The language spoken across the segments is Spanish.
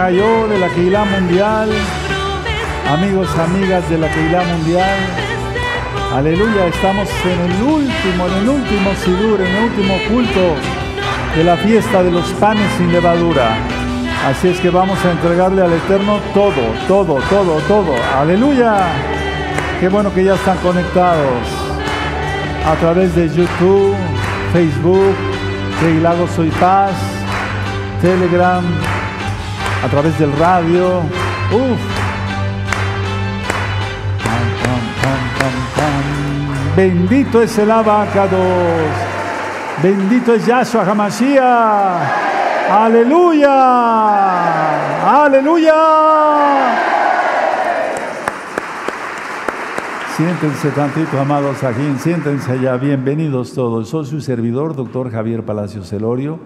Hayo de la Keilah Mundial, amigos, amigas de la Keilah Mundial. Aleluya, estamos en el último, en el último Sidur, en el último culto de la fiesta de los panes sin levadura. Así es que vamos a entregarle al Eterno todo, todo, todo, todo. Aleluya. Qué bueno que ya están conectados a través de YouTube, Facebook, Keilago Soy Paz, Telegram, a través del radio. Uf. Bendito es el abacados. Bendito es Yahshua Hamashiach. Aleluya. Aleluya. Siéntense tantito, amados aquí, siéntense ya, bienvenidos todos. Soy su servidor, doctor Javier Palacios Celorio,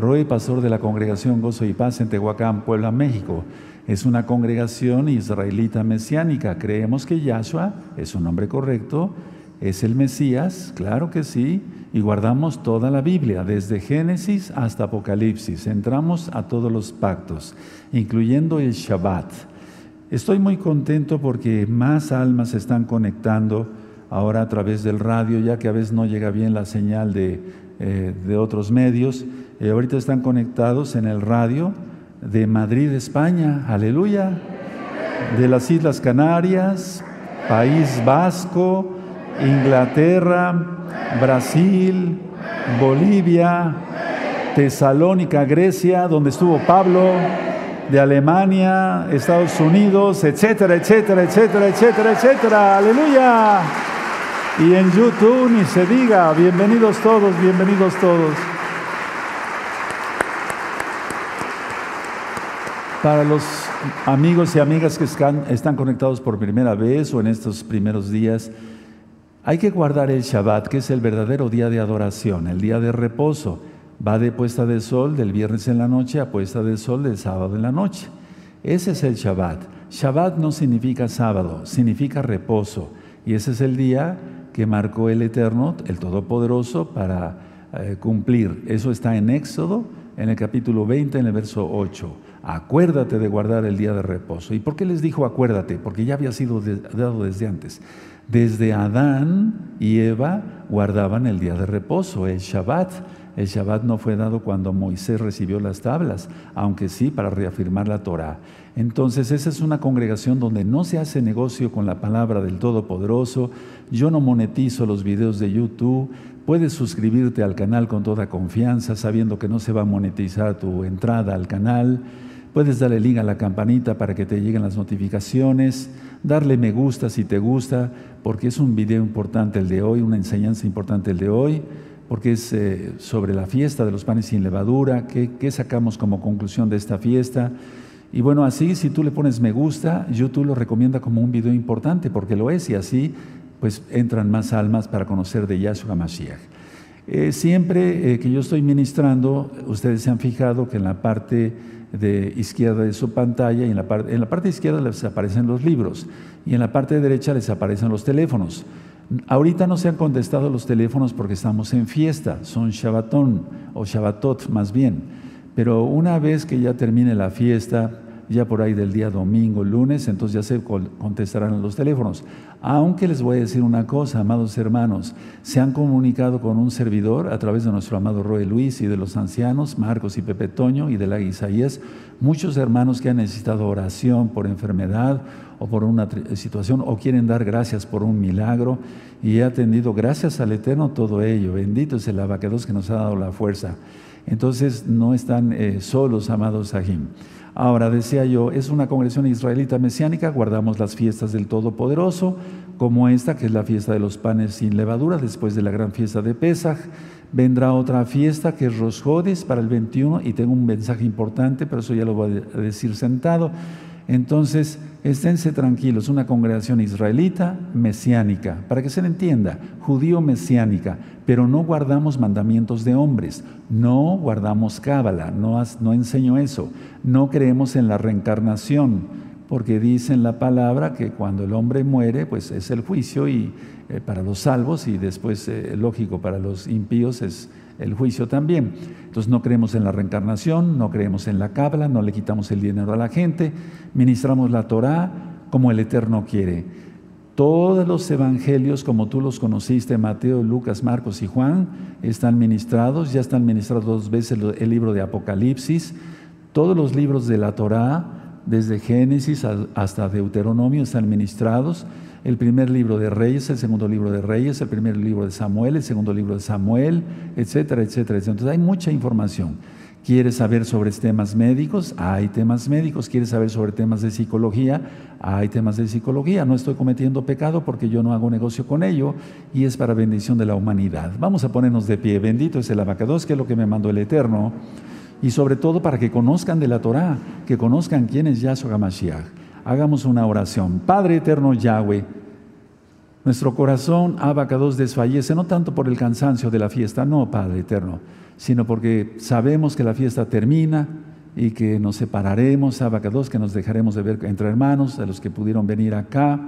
Roy, pastor de la congregación Gozo y Paz en Tehuacán, Puebla, México. Es una congregación israelita mesiánica. Creemos que Yahshua es un nombre correcto, es el Mesías, claro que sí, y guardamos toda la Biblia, desde Génesis hasta Apocalipsis. Entramos a todos los pactos, incluyendo el Shabbat. Estoy muy contento porque más almas se están conectando ahora a través del radio, ya que a veces no llega bien la señal de, eh, de otros medios. Eh, ahorita están conectados en el radio de Madrid, España, aleluya, de las Islas Canarias, País Vasco, Inglaterra, Brasil, Bolivia, Tesalónica, Grecia, donde estuvo Pablo, de Alemania, Estados Unidos, etcétera, etcétera, etcétera, etcétera, etcétera. Aleluya. Y en YouTube ni se diga, bienvenidos todos, bienvenidos todos. Para los amigos y amigas que están, están conectados por primera vez o en estos primeros días, hay que guardar el Shabbat, que es el verdadero día de adoración, el día de reposo. Va de puesta de sol del viernes en la noche a puesta de sol del sábado en la noche. Ese es el Shabbat. Shabbat no significa sábado, significa reposo. Y ese es el día que marcó el Eterno, el Todopoderoso, para eh, cumplir. Eso está en Éxodo, en el capítulo 20, en el verso 8. Acuérdate de guardar el día de reposo. ¿Y por qué les dijo acuérdate? Porque ya había sido dado desde antes. Desde Adán y Eva guardaban el día de reposo, el Shabbat. El Shabbat no fue dado cuando Moisés recibió las tablas, aunque sí para reafirmar la Torah. Entonces, esa es una congregación donde no se hace negocio con la palabra del Todopoderoso. Yo no monetizo los videos de YouTube. Puedes suscribirte al canal con toda confianza, sabiendo que no se va a monetizar tu entrada al canal. Puedes darle link a la campanita para que te lleguen las notificaciones, darle me gusta si te gusta, porque es un video importante el de hoy, una enseñanza importante el de hoy, porque es eh, sobre la fiesta de los panes sin levadura, qué, qué sacamos como conclusión de esta fiesta. Y bueno, así si tú le pones me gusta, YouTube lo recomienda como un video importante, porque lo es, y así pues entran más almas para conocer de Yahshua Mashiach. Eh, siempre eh, que yo estoy ministrando, ustedes se han fijado que en la parte de izquierda de su pantalla y en la, parte, en la parte izquierda les aparecen los libros y en la parte derecha les aparecen los teléfonos. Ahorita no se han contestado los teléfonos porque estamos en fiesta, son Shabbatón o Shabbatot más bien. Pero una vez que ya termine la fiesta, ya por ahí del día domingo, lunes, entonces ya se contestarán los teléfonos. Aunque les voy a decir una cosa, amados hermanos, se han comunicado con un servidor a través de nuestro amado Roy Luis y de los ancianos, Marcos y Pepe Toño y de la muchos hermanos que han necesitado oración por enfermedad o por una situación o quieren dar gracias por un milagro y he atendido gracias al Eterno todo ello. Bendito es el abacados que nos ha dado la fuerza. Entonces no están eh, solos, amados Sahim. Ahora, decía yo, es una congregación israelita mesiánica, guardamos las fiestas del Todopoderoso, como esta, que es la fiesta de los panes sin levadura, después de la gran fiesta de Pesaj. Vendrá otra fiesta que es Rosjodis para el 21, y tengo un mensaje importante, pero eso ya lo voy a decir sentado. Entonces, esténse tranquilos, una congregación israelita mesiánica, para que se le entienda, judío mesiánica, pero no guardamos mandamientos de hombres, no guardamos cábala, no, enseño eso, no creemos en la reencarnación, porque dice en la palabra que cuando el hombre muere, pues es el juicio y eh, para los salvos y después, eh, lógico, para los impíos es el juicio también. Entonces no creemos en la reencarnación, no creemos en la cabla, no le quitamos el dinero a la gente, ministramos la Torah como el Eterno quiere. Todos los evangelios, como tú los conociste, Mateo, Lucas, Marcos y Juan, están ministrados, ya están ministrados dos veces el libro de Apocalipsis, todos los libros de la Torah, desde Génesis hasta Deuteronomio, están ministrados el primer libro de Reyes, el segundo libro de Reyes, el primer libro de Samuel, el segundo libro de Samuel, etcétera, etcétera, etcétera. Entonces hay mucha información. ¿Quieres saber sobre temas médicos? Hay temas médicos. ¿Quieres saber sobre temas de psicología? Hay temas de psicología. No estoy cometiendo pecado porque yo no hago negocio con ello y es para bendición de la humanidad. Vamos a ponernos de pie. Bendito es el abacados, que es lo que me mandó el Eterno. Y sobre todo para que conozcan de la Torah, que conozcan quién es Yahshua HaMashiach. Hagamos una oración. Padre eterno Yahweh, nuestro corazón, abacados, desfallece, no tanto por el cansancio de la fiesta, no, Padre eterno, sino porque sabemos que la fiesta termina y que nos separaremos, abacados, que nos dejaremos de ver entre hermanos, a los que pudieron venir acá.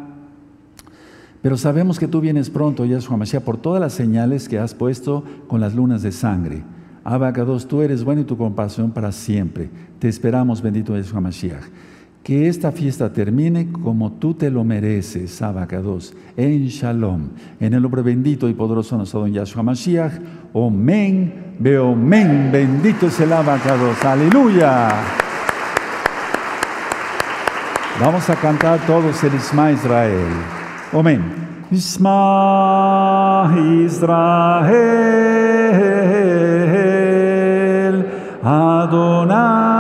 Pero sabemos que tú vienes pronto, Yahshua Mashiach, por todas las señales que has puesto con las lunas de sangre. Abacados, tú eres bueno y tu compasión para siempre. Te esperamos, bendito Yahshua Mashiach que esta fiesta termine como tú te lo mereces, Abacados, en Shalom, en el nombre bendito y poderoso de nuestro don Yahshua Mashiach, Omen, Beomen, bendito es el Abacados, aleluya. Vamos a cantar todos el Isma Israel. Omen. Isma Israel. Adonai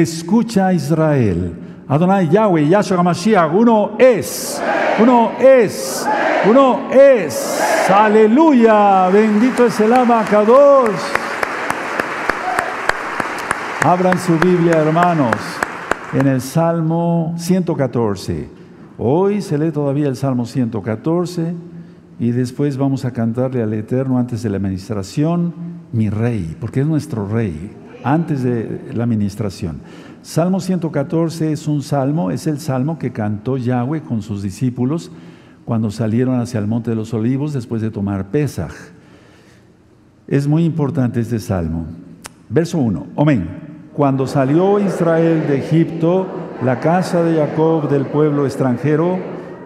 Escucha Israel. Adonai Yahweh, Yahshua HaMashiach, uno es, uno es, uno es. Aleluya, bendito es el abacados. Abran su Biblia, hermanos, en el Salmo 114. Hoy se lee todavía el Salmo 114 y después vamos a cantarle al Eterno antes de la administración, mi rey, porque es nuestro rey, antes de la administración. Salmo 114 es un salmo, es el salmo que cantó Yahweh con sus discípulos cuando salieron hacia el Monte de los Olivos después de tomar Pesaj. Es muy importante este salmo. Verso 1, amén. Cuando salió Israel de Egipto, la casa de Jacob del pueblo extranjero,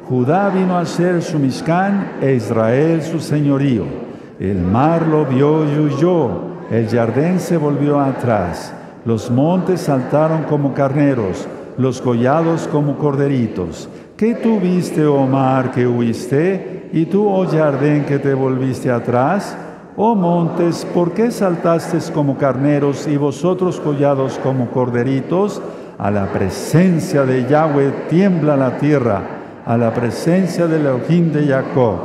Judá vino a ser su Mishkan e Israel su señorío. El mar lo vio y huyó, el jardín se volvió atrás, los montes saltaron como carneros, los collados como corderitos. ¿Qué tuviste, oh mar, que huiste? ¿Y tú, oh jardín, que te volviste atrás? Oh montes, ¿por qué saltaste como carneros y vosotros collados como corderitos? A la presencia de Yahweh tiembla la tierra, a la presencia del Elohim de Jacob,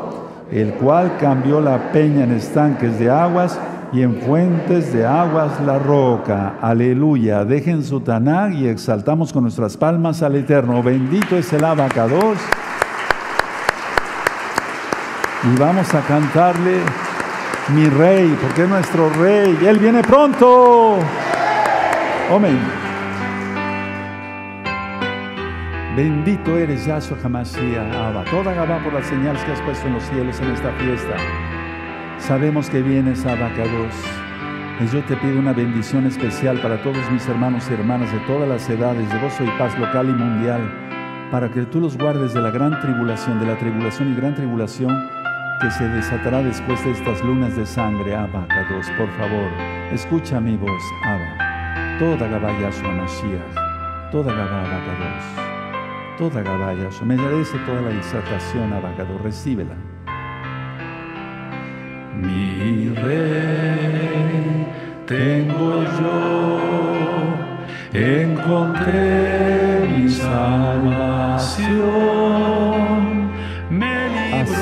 el cual cambió la peña en estanques de aguas y en fuentes de aguas la roca. Aleluya. Dejen su tanag y exaltamos con nuestras palmas al Eterno. Bendito es el abacados. Y vamos a cantarle mi rey, porque es nuestro rey. Él viene pronto. Amén. Bendito eres Yahshua Hamashiach, Abba. Toda Gabá por las señales que has puesto en los cielos en esta fiesta. Sabemos que vienes, Abacados. Y yo te pido una bendición especial para todos mis hermanos y hermanas de todas las edades, de gozo y paz local y mundial, para que tú los guardes de la gran tribulación, de la tribulación y gran tribulación que se desatará después de estas lunas de sangre, Abacados. Por favor, escucha mi voz, Abba. Toda Yahshua Mashiach, toda Gabá Abacados toda Gabaya, me merece toda la exaltación, abagado, recíbela. Mi rey tengo yo, encontré mi salvación, me libro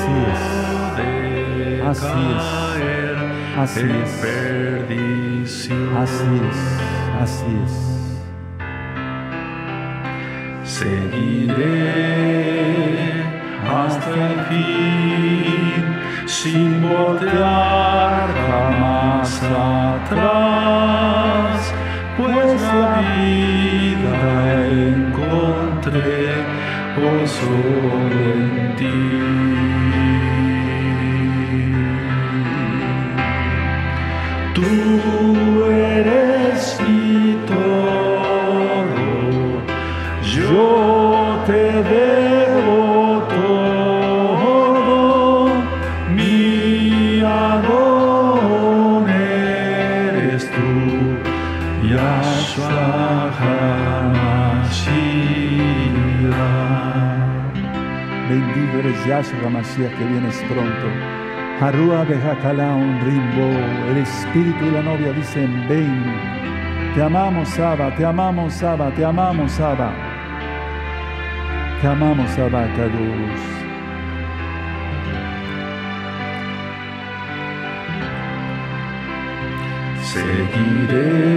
de así caer así en es. perdición. Así es, así es. Seguiré hasta el fin sin voltear jamás atrás, pues la vida encontré hoy solo en ti. Tú Yahshua que vienes pronto. Harúa Bejakala un rimbo, el espíritu y la novia dicen ven. Te amamos, Abba, te amamos, Abba, te amamos, Abba. Te amamos, Abba, Kadosh. Seguiré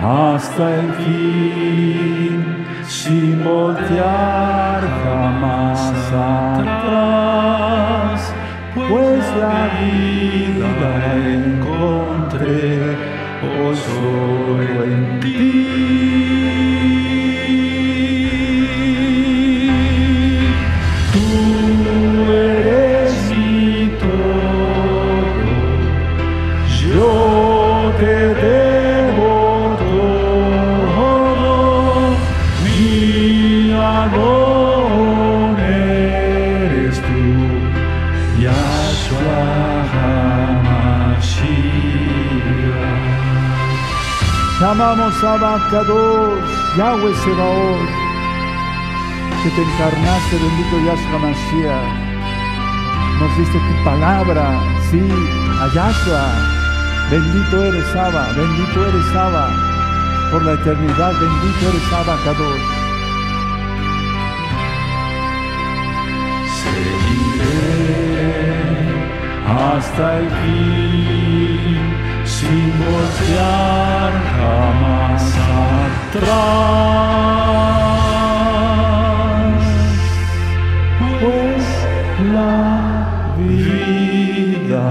hasta el fin, sin voltear jamás atrás, pues la vida encontré hoy solo en ti. Te amamos, Abacados, Yahweh Sebaot, que te encarnaste, bendito Yahshua Mashiach. Nos diste tu palabra, sí, a Yahshua. Bendito eres Abba, bendito eres Abba. Por la eternidad, bendito eres Abba Kadosh. Seguiré hasta el fin, sin voltear jamás atrás pues la vida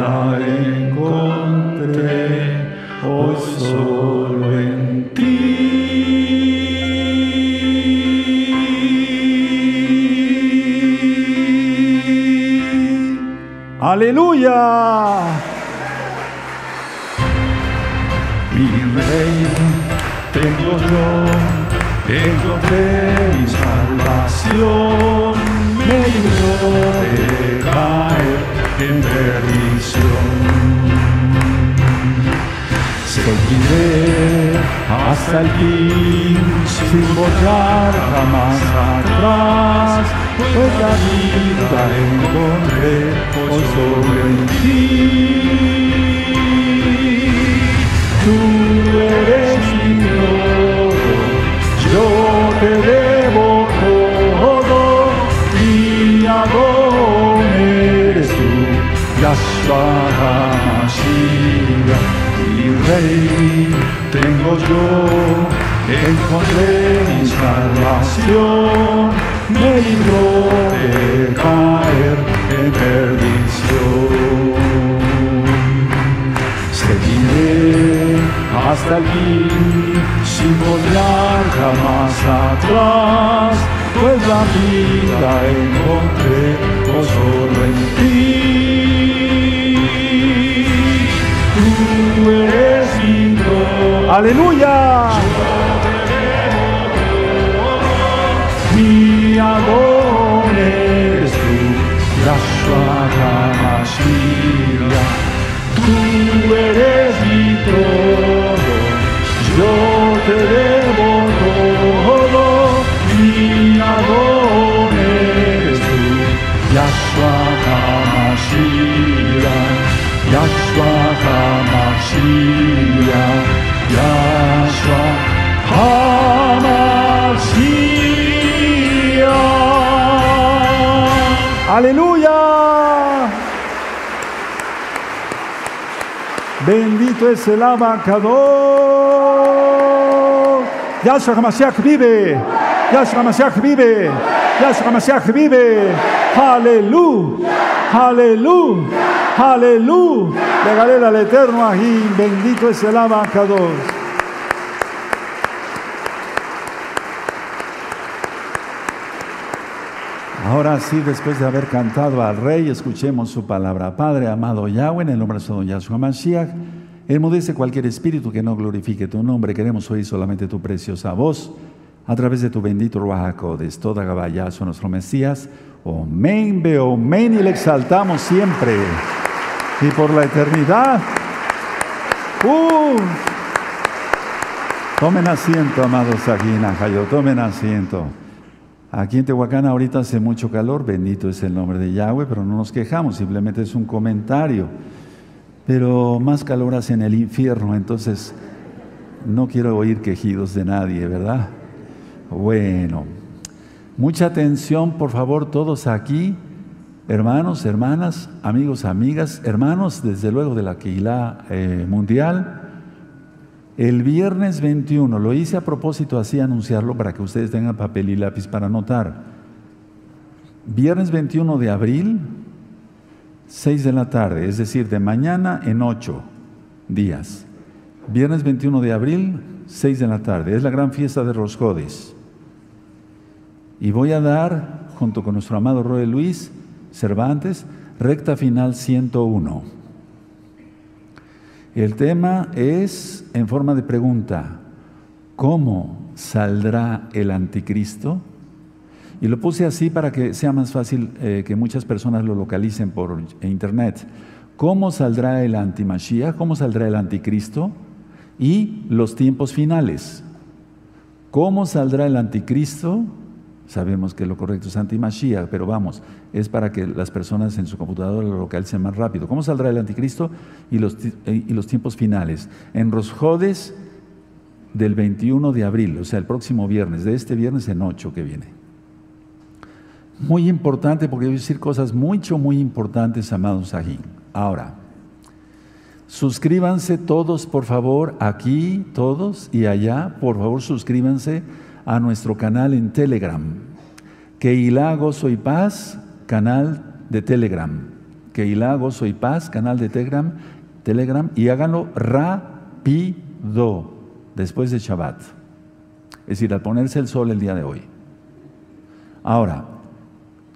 encontré hoy solo en ti. Aleluya. Tengo encontré mi salvación, me libró de caer en perdición. Seguiré hasta el fin, sin voltear jamás atrás, pues la vida encontré hoy solo ti. Tú eres te debo todo, mi Adón eres tú, Yahshua HaMashiach, mi rey tengo yo, encontré mi salvación, me libró de caer en perdición. Seguiré hasta el fin, sin volver jamás atrás, pues la vida encontré oh, solo en ti. Tú eres mi todo. Aleluya. Mi Adón eres tú, Yahshua HaMashiach. Tú eres mi todo, yo te debo todo, mi Adón eres tú, Yahshua HaMashiach, Yahshua HaMashiach, Yahshua HaMashiach. Aleluya. Es el abacador. Yahshua HaMashiach vive. Yahshua HaMashiach vive. Yahshua HaMashiach vive. Aleluya. Aleluya. Aleluya. Regale al eterno ahí. Bendito es el abacados. Ahora sí, después de haber cantado al Rey, escuchemos su palabra. Padre, amado Yahweh, en el nombre de Yahshua Mashiach, enmudece cualquier espíritu que no glorifique tu nombre. Queremos oír solamente tu preciosa voz a través de tu bendito Ruajacodes, toda Gabayazo, nuestro Mesías. Omen, ve, omen, y le exaltamos siempre. Y por la eternidad. Uh. Tomen asiento, amados aquí en tomen asiento. Aquí en Tehuacán ahorita hace mucho calor, bendito es el nombre de Yahweh, pero no nos quejamos, simplemente es un comentario. Pero más calor hace en el infierno, entonces no quiero oír quejidos de nadie, ¿verdad? Bueno, mucha atención, por favor, todos aquí, hermanos, hermanas, amigos, amigas, hermanos, desde luego de la Keilah eh, Mundial el viernes 21, lo hice a propósito así anunciarlo para que ustedes tengan papel y lápiz para anotar. Viernes 21 de abril, 6 de la tarde, es decir, de mañana en 8 días. Viernes 21 de abril, 6 de la tarde, es la gran fiesta de Roscodes. Y voy a dar, junto con nuestro amado Roy Luis Cervantes, recta final 101. El tema es en forma de pregunta, ¿cómo saldrá el anticristo? Y lo puse así para que sea más fácil eh, que muchas personas lo localicen por internet. ¿Cómo saldrá el antimachía? ¿Cómo saldrá el anticristo? Y los tiempos finales. ¿Cómo saldrá el anticristo? Sabemos que lo correcto es antimachía, pero vamos, es para que las personas en su computadora lo localicen más rápido. ¿Cómo saldrá el anticristo y los, eh, y los tiempos finales? En Rosjodes del 21 de abril, o sea, el próximo viernes, de este viernes en 8 que viene. Muy importante porque voy a decir cosas mucho, muy importantes, amados aquí. Ahora, suscríbanse todos, por favor, aquí, todos y allá, por favor, suscríbanse a nuestro canal en Telegram. Keila Gozo y Paz, canal de Telegram. Keila Gozo y Paz, canal de Telegram, Telegram y háganlo rápido después de Shabbat. Es decir, al ponerse el sol el día de hoy. Ahora,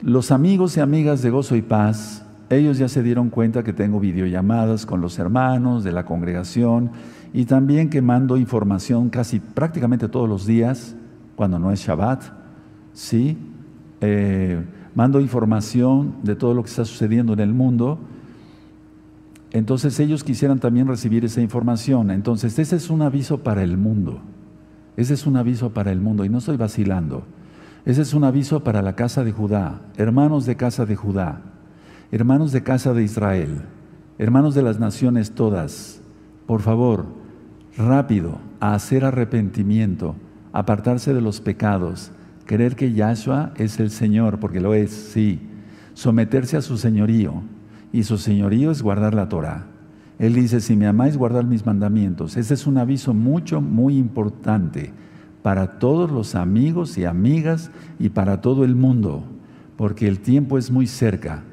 los amigos y amigas de Gozo y Paz, ellos ya se dieron cuenta que tengo videollamadas con los hermanos de la congregación y también que mando información casi prácticamente todos los días cuando no es Shabbat, ¿sí? Eh, mando información de todo lo que está sucediendo en el mundo. Entonces ellos quisieran también recibir esa información. Entonces ese es un aviso para el mundo. Ese es un aviso para el mundo y no estoy vacilando. Ese es un aviso para la casa de Judá, hermanos de casa de Judá, hermanos de casa de Israel, hermanos de las naciones todas. Por favor, rápido, a hacer arrepentimiento apartarse de los pecados, creer que Yahshua es el Señor, porque lo es, sí, someterse a su señorío, y su señorío es guardar la Torah. Él dice, si me amáis, guardar mis mandamientos. Ese es un aviso mucho, muy importante para todos los amigos y amigas y para todo el mundo, porque el tiempo es muy cerca.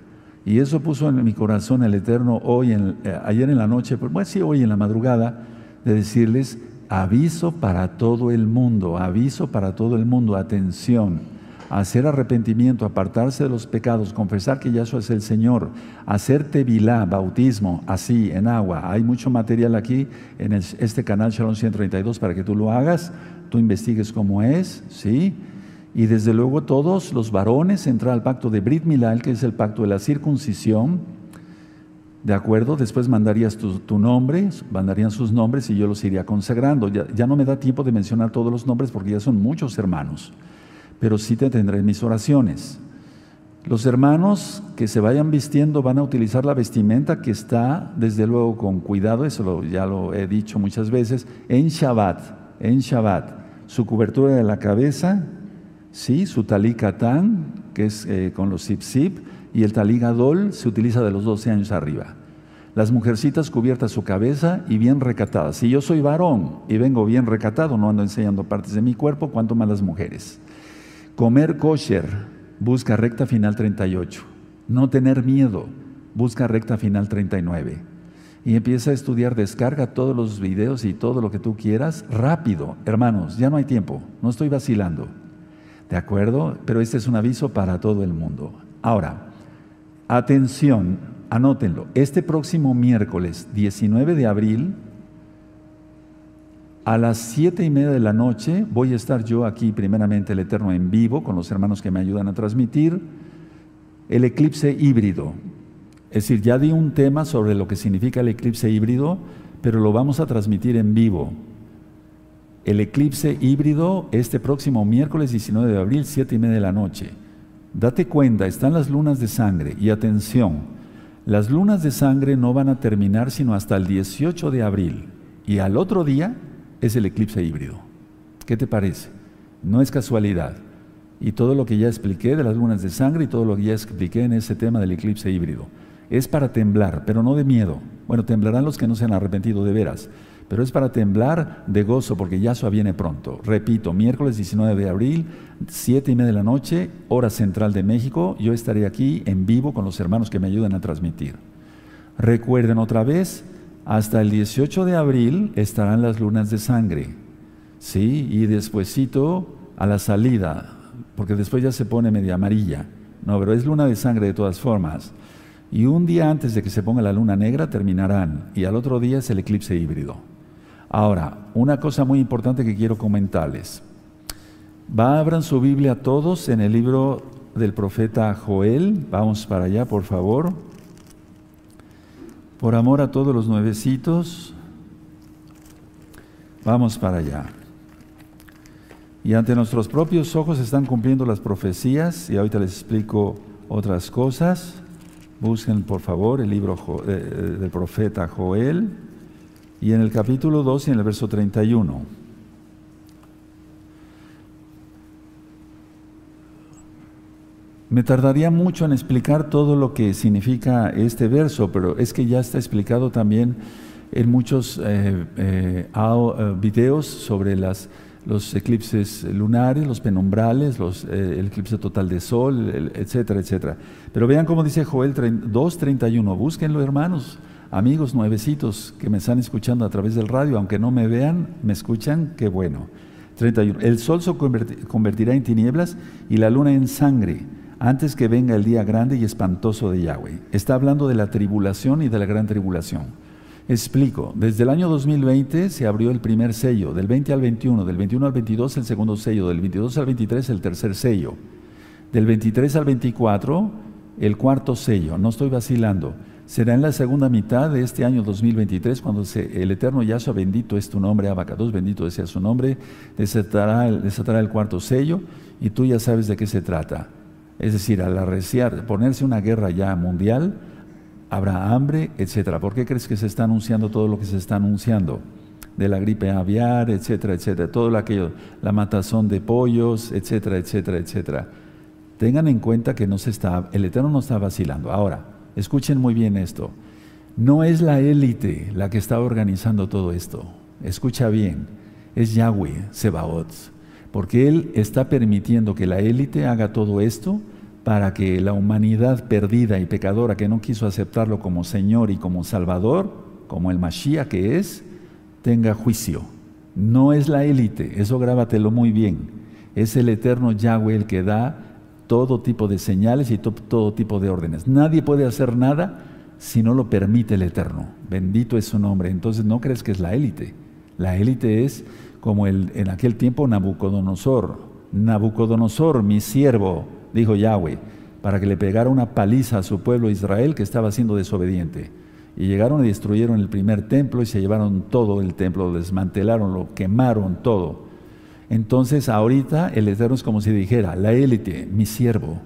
Y eso puso en mi corazón el Eterno hoy, en, eh, ayer en la noche, pues sí, hoy en la madrugada, de decirles, Aviso para todo el mundo, aviso para todo el mundo, atención, hacer arrepentimiento, apartarse de los pecados, confesar que Yahshua es el Señor, hacer tevilá, bautismo, así, en agua. Hay mucho material aquí en este canal Shalom 132 para que tú lo hagas, tú investigues cómo es, ¿sí? Y desde luego todos los varones entrar al pacto de Brit Milal, que es el pacto de la circuncisión, ¿De acuerdo? Después mandarías tu, nombre, mandarían sus nombres y yo los iría consagrando. Ya, no me da tiempo de mencionar todos los nombres porque ya son muchos hermanos, pero sí te tendré en mis oraciones. Los hermanos que se vayan vistiendo van a utilizar la vestimenta que está, desde luego, con cuidado, eso ya lo he dicho muchas veces, en Shabbat, en Shabbat. Su cobertura de la cabeza, sí, su talikatán, que es eh, con los zip-zip, y el taligadol se utiliza de los 12 años arriba. Las mujercitas cubiertas su cabeza y bien recatadas. Si yo soy varón y vengo bien recatado, no ando enseñando partes de mi cuerpo, cuanto más las mujeres. Comer kosher, busca recta final 38. No tener miedo. Busca recta final 39. Y empieza a estudiar, descarga todos los videos y todo lo que tú quieras rápido. Hermanos, ya no hay tiempo, no estoy vacilando. ¿De acuerdo? Pero este es un aviso para todo el mundo. Ahora, atención, anótenlo. Este próximo miércoles 19 de abril, a las siete y media de la noche, voy a estar yo aquí, primeramente el Eterno, en vivo, con los hermanos que me ayudan a transmitir el eclipse híbrido. Es decir, ya di un tema sobre lo que significa el eclipse híbrido, pero lo vamos a transmitir en vivo. El eclipse híbrido este próximo miércoles 19 de abril, 7 y media de la noche. Date cuenta, están las lunas de sangre y atención, las lunas de sangre no van a terminar sino hasta el 18 de abril y al otro día es el eclipse híbrido. ¿Qué te parece? No es casualidad y todo lo que ya expliqué de las lunas de sangre y todo lo que ya expliqué en ese tema del eclipse híbrido. Es para temblar, pero no de miedo. Bueno, temblarán los que no se han arrepentido de veras, pero es para temblar de gozo porque Yahshua viene pronto. Repito, miércoles 19 de abril, 7 y media de la noche, hora central de México, yo estaré aquí en vivo con los hermanos que me ayudan a transmitir. Recuerden otra vez, hasta el 18 de abril estarán las lunas de sangre. ¿Sí? Y despuesito a la salida, porque después ya se pone media amarilla. No, pero es luna de sangre de todas formas. Y un día antes de que se ponga la luna negra terminarán y al otro día es el eclipse híbrido. Ahora, una cosa muy importante que quiero comentarles. Va, abran su Biblia todos en el libro del profeta Joel. Vamos para allá, por favor. Por amor a todos los nuevecitos, vamos para allá. Y ante nuestros propios ojos están cumpliendo las profecías, y ahorita les explico otras cosas. Busquen por favor el libro eh, eh, del profeta Joel, y en el capítulo 2 y en el verso 31. Me tardaría mucho en explicar todo lo que significa este verso, pero es que ya está explicado también en muchos eh, videos sobre las los eclipses lunares, los penumbrales, los, eh, el eclipse total de sol, etcétera, etcétera. Pero vean cómo dice Joel 2.31, búsquenlo hermanos, amigos nuevecitos que me están escuchando a través del radio, aunque no me vean, me escuchan, qué bueno. 31. El sol se convertirá en tinieblas y la luna en sangre antes que venga el día grande y espantoso de Yahweh. Está hablando de la tribulación y de la gran tribulación. Explico, desde el año 2020 se abrió el primer sello, del 20 al 21, del 21 al 22 el segundo sello, del 22 al 23 el tercer sello, del 23 al 24 el cuarto sello, no estoy vacilando. Será en la segunda mitad de este año 2023 cuando el eterno Yahshua, bendito es tu nombre, Abacados, bendito sea su nombre, desatará desatará el cuarto sello y tú ya sabes de qué se trata. Es decir, al arreciar, ponerse una guerra ya mundial, habrá hambre, etcétera. ¿Por qué crees que se está anunciando todo lo que se está anunciando? De la gripe aviar, etcétera, etcétera. Todo aquello, la matazón de pollos, etcétera, etcétera, etcétera. Tengan en cuenta que no se está, el Eterno no está vacilando. Ahora, escuchen muy bien esto. No es la élite la que está organizando todo esto. Escucha bien. Es Yahweh, Sebaot. Porque Él está permitiendo que la élite haga todo esto para que la humanidad perdida y pecadora que no quiso aceptarlo como Señor y como Salvador, como el Mashiach que es, tenga juicio. No es la élite, eso grábatelo muy bien. Es el eterno Yahweh el que da todo tipo de señales y todo tipo de órdenes. Nadie puede hacer nada si no lo permite el eterno. Bendito es su nombre. Entonces no crees que es la élite. La élite es como el, en aquel tiempo Nabucodonosor. Nabucodonosor, mi siervo, dijo Yahweh, para que le pegara una paliza a su pueblo Israel que estaba siendo desobediente. Y llegaron y destruyeron el primer templo y se llevaron todo el templo, lo desmantelaron, lo quemaron todo. Entonces ahorita el Eterno es como si dijera, la élite, mi siervo.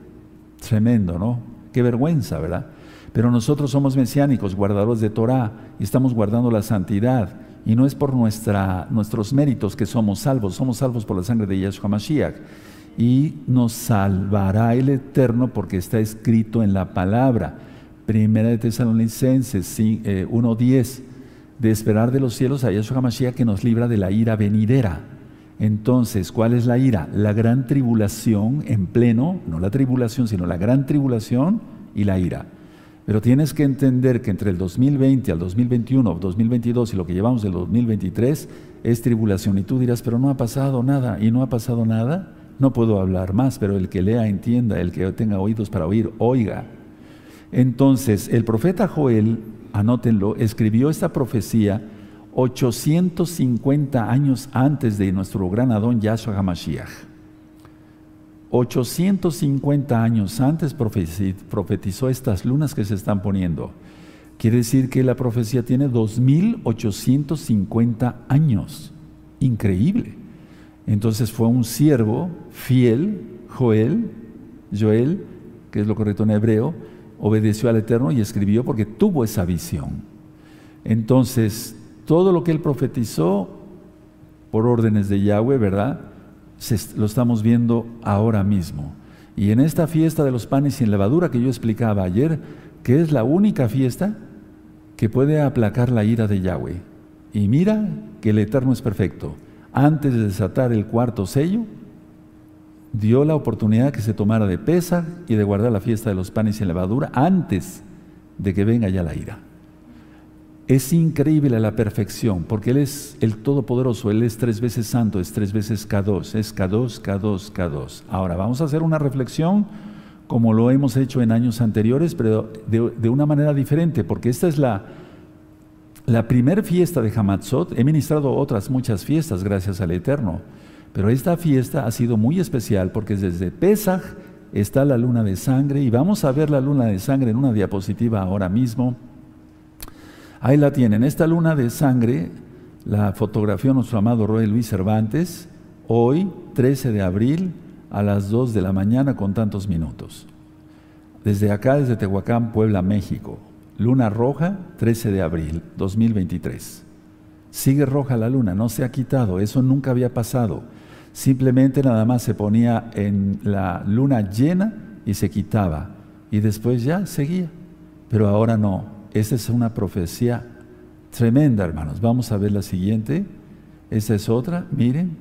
Tremendo, ¿no? Qué vergüenza, ¿verdad? Pero nosotros somos mesiánicos, guardadores de Torah, y estamos guardando la santidad. Y no es por nuestra, nuestros méritos que somos salvos, somos salvos por la sangre de Yahshua Mashiach y nos salvará el Eterno porque está escrito en la palabra. Primera de Tesalonicenses 1.10, eh, de esperar de los cielos a Yahshua HaMashiach que nos libra de la ira venidera. Entonces, ¿cuál es la ira? La gran tribulación en pleno, no la tribulación, sino la gran tribulación y la ira. Pero tienes que entender que entre el 2020 al 2021, 2022 y lo que llevamos del 2023 es tribulación. Y tú dirás, pero no ha pasado nada. ¿Y no ha pasado nada? No puedo hablar más, pero el que lea entienda, el que tenga oídos para oír, oiga. Entonces, el profeta Joel, anótenlo, escribió esta profecía 850 años antes de nuestro gran Adón Yahshua HaMashiach. 850 años antes profetizó estas lunas que se están poniendo. Quiere decir que la profecía tiene 2850 años. Increíble. Entonces fue un siervo fiel, Joel, Joel, que es lo correcto en hebreo, obedeció al Eterno y escribió porque tuvo esa visión. Entonces, todo lo que él profetizó por órdenes de Yahweh, ¿verdad? lo estamos viendo ahora mismo. Y en esta fiesta de los panes sin levadura que yo explicaba ayer, que es la única fiesta que puede aplacar la ira de Yahweh. Y mira que el Eterno es perfecto. Antes de desatar el cuarto sello, dio la oportunidad que se tomara de pesa y de guardar la fiesta de los panes sin levadura antes de que venga ya la ira. Es increíble la perfección, porque Él es el Todopoderoso, Él es tres veces santo, es tres veces K2, es K2, K2, K2. Ahora, vamos a hacer una reflexión como lo hemos hecho en años anteriores, pero de, una manera diferente, porque esta es la, la primera fiesta de Hamatzot. He ministrado otras muchas fiestas, gracias al Eterno, pero esta fiesta ha sido muy especial porque desde Pesach está la luna de sangre y vamos a ver la luna de sangre en una diapositiva ahora mismo. Ahí la tienen. Esta luna de sangre la fotografió nuestro amado Roy Luis Cervantes hoy, 13 de abril, a las 2 de la mañana con tantos minutos. Desde acá, desde Tehuacán, Puebla, México. Luna roja, 13 de abril 2023. Sigue roja la luna, no se ha quitado, eso nunca había pasado. Simplemente nada más se ponía en la luna llena y se quitaba. Y después ya seguía. Pero ahora no, esa es una profecía tremenda, hermanos. Vamos a ver la siguiente. Esta es otra, miren,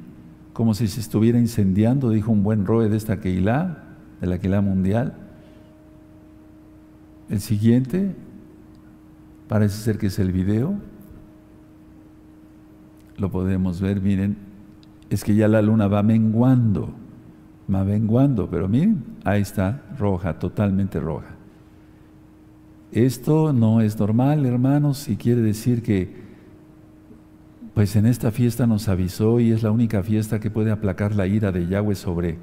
como si se estuviera incendiando, dijo un buen roe de esta Keilah, de la Keilah mundial. El siguiente, parece ser que es el video. Lo podemos ver, miren, es que ya la luna va menguando, va menguando, pero miren, ahí está, roja, totalmente roja. Esto no es normal, hermanos, y quiere decir que pues en esta fiesta nos avisó y es la única fiesta que puede aplacar la ira de Yahweh sobre,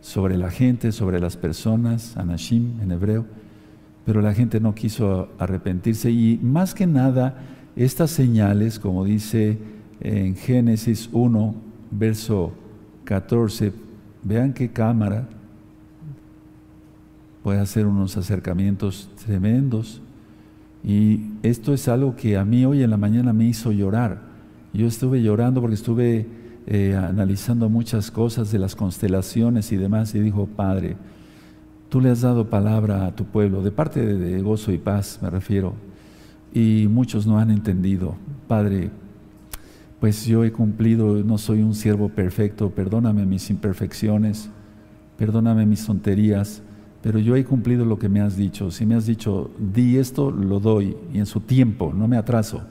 sobre la gente, sobre las personas, anashim en hebreo, pero la gente no quiso arrepentirse y más que nada estas señales, como dice en Génesis 1, verso 14, vean qué cámara, puede hacer unos acercamientos tremendos. Y esto es algo que a mí hoy en la mañana me hizo llorar. Yo estuve llorando porque estuve eh, analizando muchas cosas de las constelaciones y demás y dijo, Padre, tú le has dado palabra a tu pueblo, de parte de gozo y paz me refiero, y muchos no han entendido. Padre, pues yo he cumplido, no soy un siervo perfecto, perdóname mis imperfecciones, perdóname mis tonterías, pero yo he cumplido lo que me has dicho. Si me has dicho, di esto, lo doy, y en su tiempo, no me atraso.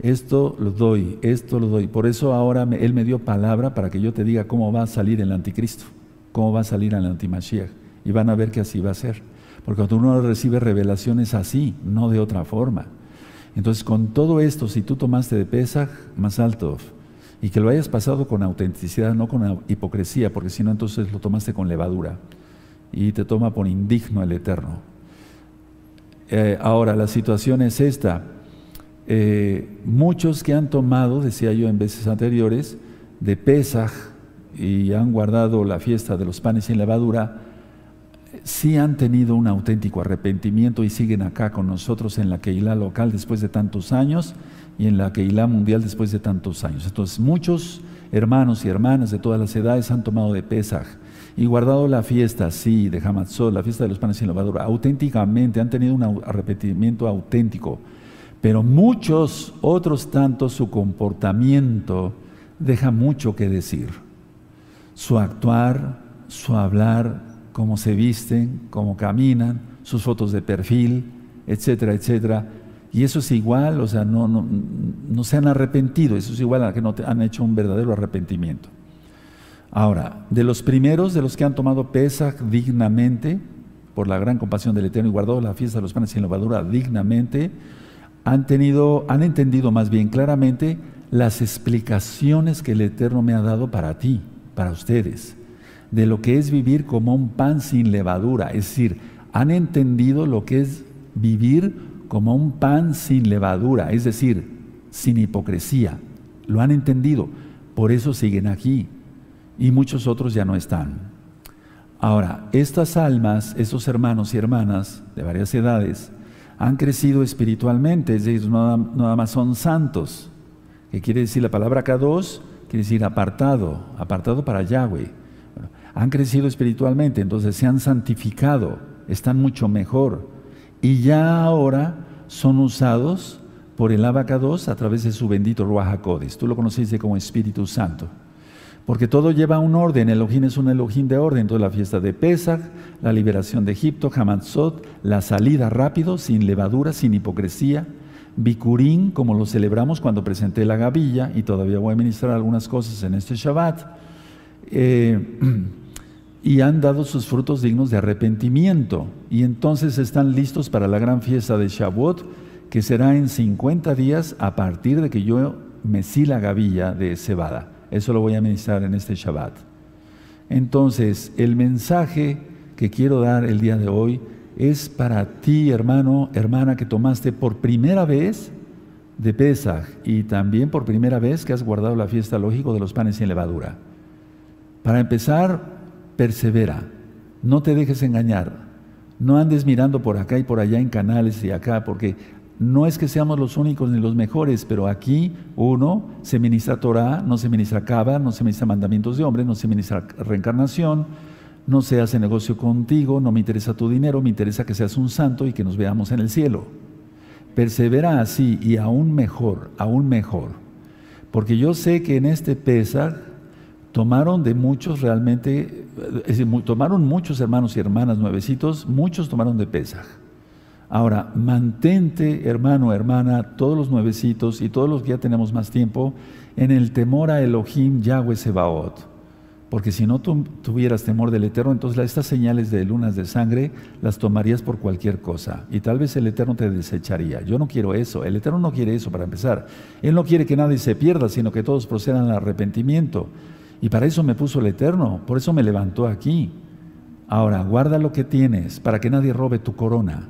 Esto lo doy, esto lo doy. Por eso ahora Él me dio palabra para que yo te diga cómo va a salir el anticristo, cómo va a salir el antimashiach. Y van a ver que así va a ser. Porque cuando uno recibe revelaciones así, no de otra forma. Entonces, con todo esto, si tú tomaste de Pesach, más alto, y que lo hayas pasado con autenticidad, no con hipocresía, porque si no, entonces lo tomaste con levadura y te toma por indigno el Eterno. Eh, ahora, la situación es esta. Eh, muchos que han tomado, decía yo en veces anteriores, de Pesaj y han guardado la fiesta de los panes sin levadura, sí han tenido un auténtico arrepentimiento y siguen acá con nosotros en la Keilah local después de tantos años y en la Keilah mundial después de tantos años. Entonces, muchos hermanos y hermanas de todas las edades han tomado de Pesaj y guardado la fiesta, sí, de Hamatzot, la fiesta de los panes sin levadura, auténticamente, han tenido un arrepentimiento auténtico, pero muchos otros tantos su comportamiento deja mucho que decir. Su actuar, su hablar, cómo se visten, cómo caminan, sus fotos de perfil, etcétera, etcétera. Y eso es igual, o sea, no, no, no se han arrepentido, eso es igual a que no han hecho un verdadero arrepentimiento. Ahora, de los primeros, de los que han tomado Pesach dignamente, por la gran compasión del Eterno y guardado la fiesta de los panes sin levadura dignamente, han tenido, han entendido más bien claramente las explicaciones que el Eterno me ha dado para ti, para ustedes, de lo que es vivir como un pan sin levadura, es decir, han entendido lo que es vivir como un pan sin levadura, es decir, sin hipocresía. Lo han entendido, por eso siguen aquí y muchos otros ya no están. Ahora, estas almas, esos hermanos y hermanas de varias edades, han crecido espiritualmente, es decir, nada, más son santos. ¿Qué quiere decir la palabra K2? Quiere decir apartado, apartado para Yahweh. Han crecido espiritualmente, entonces se han santificado, están mucho mejor. Y ya ahora son usados por el abacados a través de su bendito Ruach Tú lo conociste como Espíritu Santo. Porque todo lleva un orden. Elohim es un Elohim de orden. Entonces la fiesta de Pesach, la liberación de Egipto, Hamatzot, la salida rápido, sin levadura, sin hipocresía. Bikurín, como lo celebramos cuando presenté la gavilla, y todavía voy a ministrar algunas cosas en este Shabbat. Eh, y han dado sus frutos dignos de arrepentimiento. Y entonces están listos para la gran fiesta de Shavuot, que será en 50 días a partir de que yo mecí la gavilla de cebada. Eso lo voy a ministrar en este Shabbat. Entonces, el mensaje que quiero dar el día de hoy es para ti, hermano, hermana, que tomaste por primera vez de Pesach y también por primera vez que has guardado la fiesta lógico de los panes sin levadura. Para empezar, persevera, no te dejes engañar, no andes mirando por acá y por allá en canales y acá, porque no es que seamos los únicos ni los mejores, pero aquí uno se ministra Torah, no se ministra Kaba, no se ministra mandamientos de hombres, no se ministra reencarnación, no se hace negocio contigo, no me interesa tu dinero, me interesa que seas un santo y que nos veamos en el cielo. Persevera así y aún mejor, aún mejor. Porque yo sé que en este Pesach tomaron de muchos realmente, es decir, tomaron muchos hermanos y hermanas nuevecitos, muchos tomaron de Pesaj. Ahora, mantente, hermano, hermana, todos los nuevecitos y todos los que ya tenemos más tiempo, en el temor a Elohim Yahweh Sebaot. Porque si no tuvieras temor del Eterno, entonces estas señales de lunas de sangre las tomarías por cualquier cosa. Y tal vez el Eterno te desecharía. Yo no quiero eso. El Eterno no quiere eso para empezar. Él no quiere que nadie se pierda, sino que todos procedan al arrepentimiento. Y para eso me puso el Eterno, por eso me levantó aquí. Ahora, guarda lo que tienes para que nadie robe tu corona.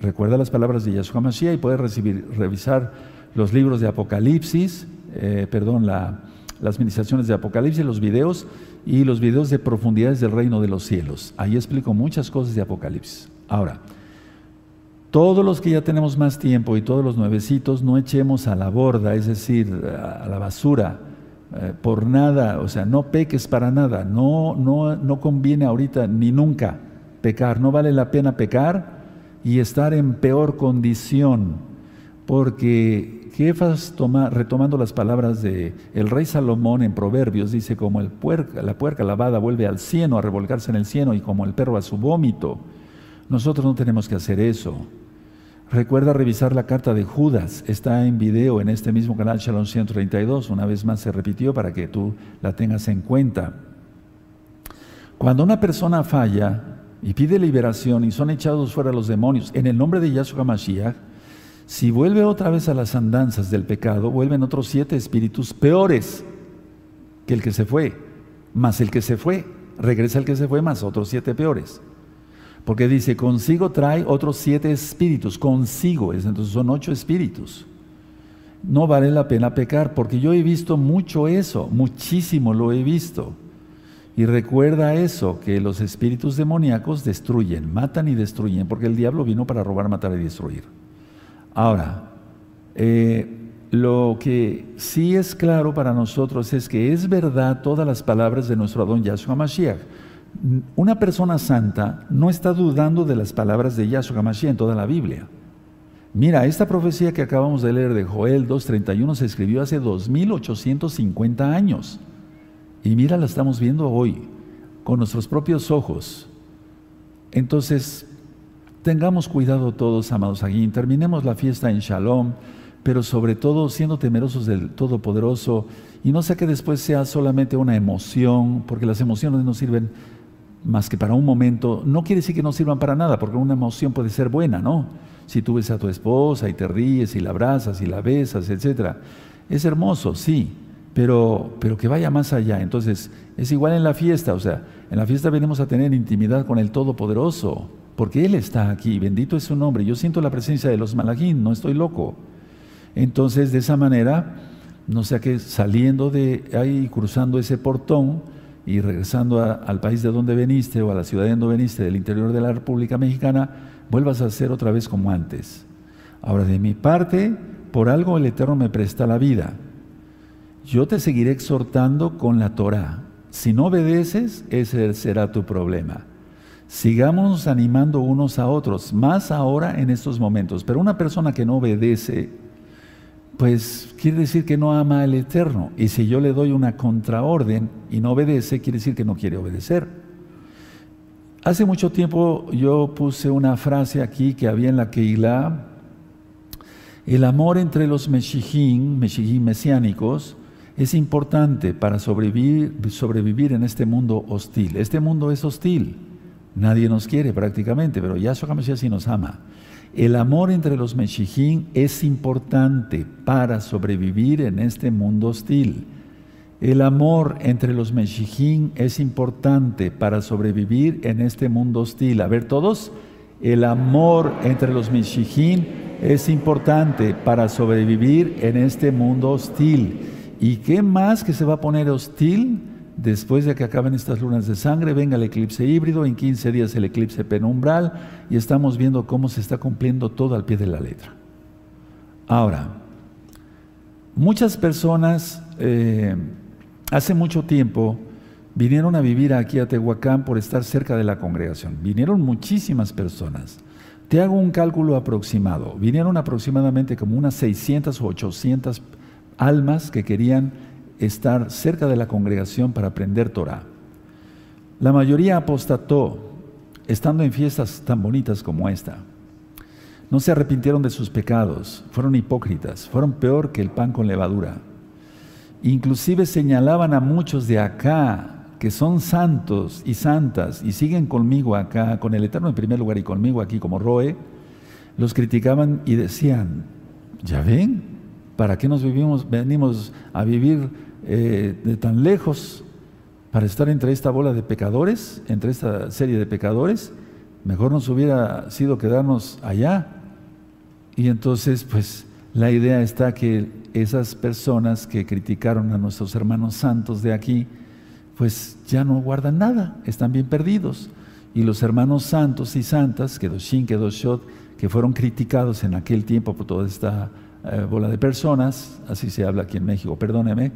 Recuerda las palabras de Yahshua Mashiach y puedes revisar los libros de Apocalipsis, eh, perdón, las ministraciones de Apocalipsis, los videos y los videos de profundidades del reino de los cielos. Ahí explico muchas cosas de Apocalipsis. Ahora, todos los que ya tenemos más tiempo y todos los nuevecitos, no echemos a la borda, es decir, a la basura, eh, por nada, o sea, no peques para nada, no, no, no conviene ahorita ni nunca pecar, no vale la pena pecar y estar en peor condición, porque Jefas toma, retomando las palabras de el rey Salomón en Proverbios, dice como el puerca, la puerca lavada vuelve al cieno a revolcarse en el cieno y como el perro a su vómito. Nosotros no tenemos que hacer eso. Recuerda revisar la carta de Judas, está en video en este mismo canal Shalom 132, una vez más se repitió para que tú la tengas en cuenta. Cuando una persona falla y pide liberación y son echados fuera los demonios en el nombre de Yahshua Mashiach, si vuelve otra vez a las andanzas del pecado, vuelven otros siete espíritus peores que el que se fue, más el que se fue, regresa el que se fue, más otros siete peores. Porque dice, consigo trae otros siete espíritus, consigo, entonces son ocho espíritus. No vale la pena pecar, porque yo he visto mucho eso, muchísimo lo he visto. Y recuerda eso, que los espíritus demoníacos destruyen, matan y destruyen, porque el diablo vino para robar, matar y destruir. Ahora, eh, lo que sí es claro para nosotros es que es verdad todas las palabras de nuestro Adón Yahshua Mashiach una persona santa no está dudando de las palabras de Yahshua Mashiach en toda la Biblia. Mira, esta profecía que acabamos de leer de Joel 2.31 se escribió hace 2850 años. Y mira, la estamos viendo hoy, con nuestros propios ojos. Entonces, Tengamos cuidado todos, amados aquí, terminemos la fiesta en shalom, pero sobre todo siendo temerosos del Todopoderoso y no sea que después sea solamente una emoción, porque las emociones no sirven más que para un momento, no quiere decir que no sirvan para nada, porque una emoción puede ser buena, ¿no? Si tú ves a tu esposa y te ríes y la abrazas y la besas, etc. Es hermoso, sí, pero, pero que vaya más allá. Entonces, es igual en la fiesta, o sea, en la fiesta venimos a tener intimidad con el Todopoderoso, porque Él está aquí, bendito es su nombre. Yo siento la presencia de los malajín, no estoy loco. Entonces, de esa manera, no sea que saliendo de ahí, cruzando ese portón y regresando al país de donde veniste o a la ciudad de donde veniste, del interior de la República Mexicana, vuelvas a ser otra vez como antes. Ahora, de mi parte, por algo el Eterno me presta la vida. Yo te seguiré exhortando con la Torah. Si no obedeces, ese será tu problema. Sigamos animando unos a otros, más ahora en estos momentos. Pero una persona que no obedece, pues quiere decir que no ama al Eterno. Y si yo le doy una contraorden y no obedece, quiere decir que no quiere obedecer. Hace mucho tiempo yo puse una frase aquí que había en la Keilah, el amor entre los meshijim, meshijim mesiánicos, es importante para sobrevivir, sobrevivir en este mundo hostil. Este mundo es hostil. Nadie nos quiere prácticamente, pero Yahshua HaMashiach sí nos ama. El amor entre los Meshijín es importante para sobrevivir en este mundo hostil. El amor entre los Meshijín es importante para sobrevivir en este mundo hostil. A ver, todos, el amor entre los Meshijín es importante para sobrevivir en este mundo hostil. ¿Y qué más que se va a poner hostil? Después de que acaben estas lunas de sangre, venga el eclipse híbrido, en 15 días el eclipse penumbral, y estamos viendo cómo se está cumpliendo todo al pie de la letra. Ahora, muchas personas eh, hace mucho tiempo vinieron a vivir aquí a Tehuacán por estar cerca de la congregación. Vinieron muchísimas personas. Te hago un cálculo aproximado. Vinieron aproximadamente como unas 600 o 800 almas que querían estar cerca de la congregación para aprender Torah. La mayoría apostató estando en fiestas tan bonitas como esta. No se arrepintieron de sus pecados, fueron hipócritas, fueron peor que el pan con levadura. Inclusive señalaban a muchos de acá que son santos y santas y siguen conmigo acá, con el Eterno en primer lugar y conmigo aquí como Roe, los criticaban y decían, ¿ya ven? ¿Para qué nos vivimos, venimos a vivir eh, de tan lejos para estar entre esta bola de pecadores, entre esta serie de pecadores, mejor nos hubiera sido quedarnos allá. Y entonces, pues, la idea está que esas personas que criticaron a nuestros hermanos santos de aquí, pues ya no guardan nada, están bien perdidos. Y los hermanos santos y santas, que Doshin, que Doshot, que fueron criticados en aquel tiempo por toda esta eh, bola de personas, así se habla aquí en México, perdóneme,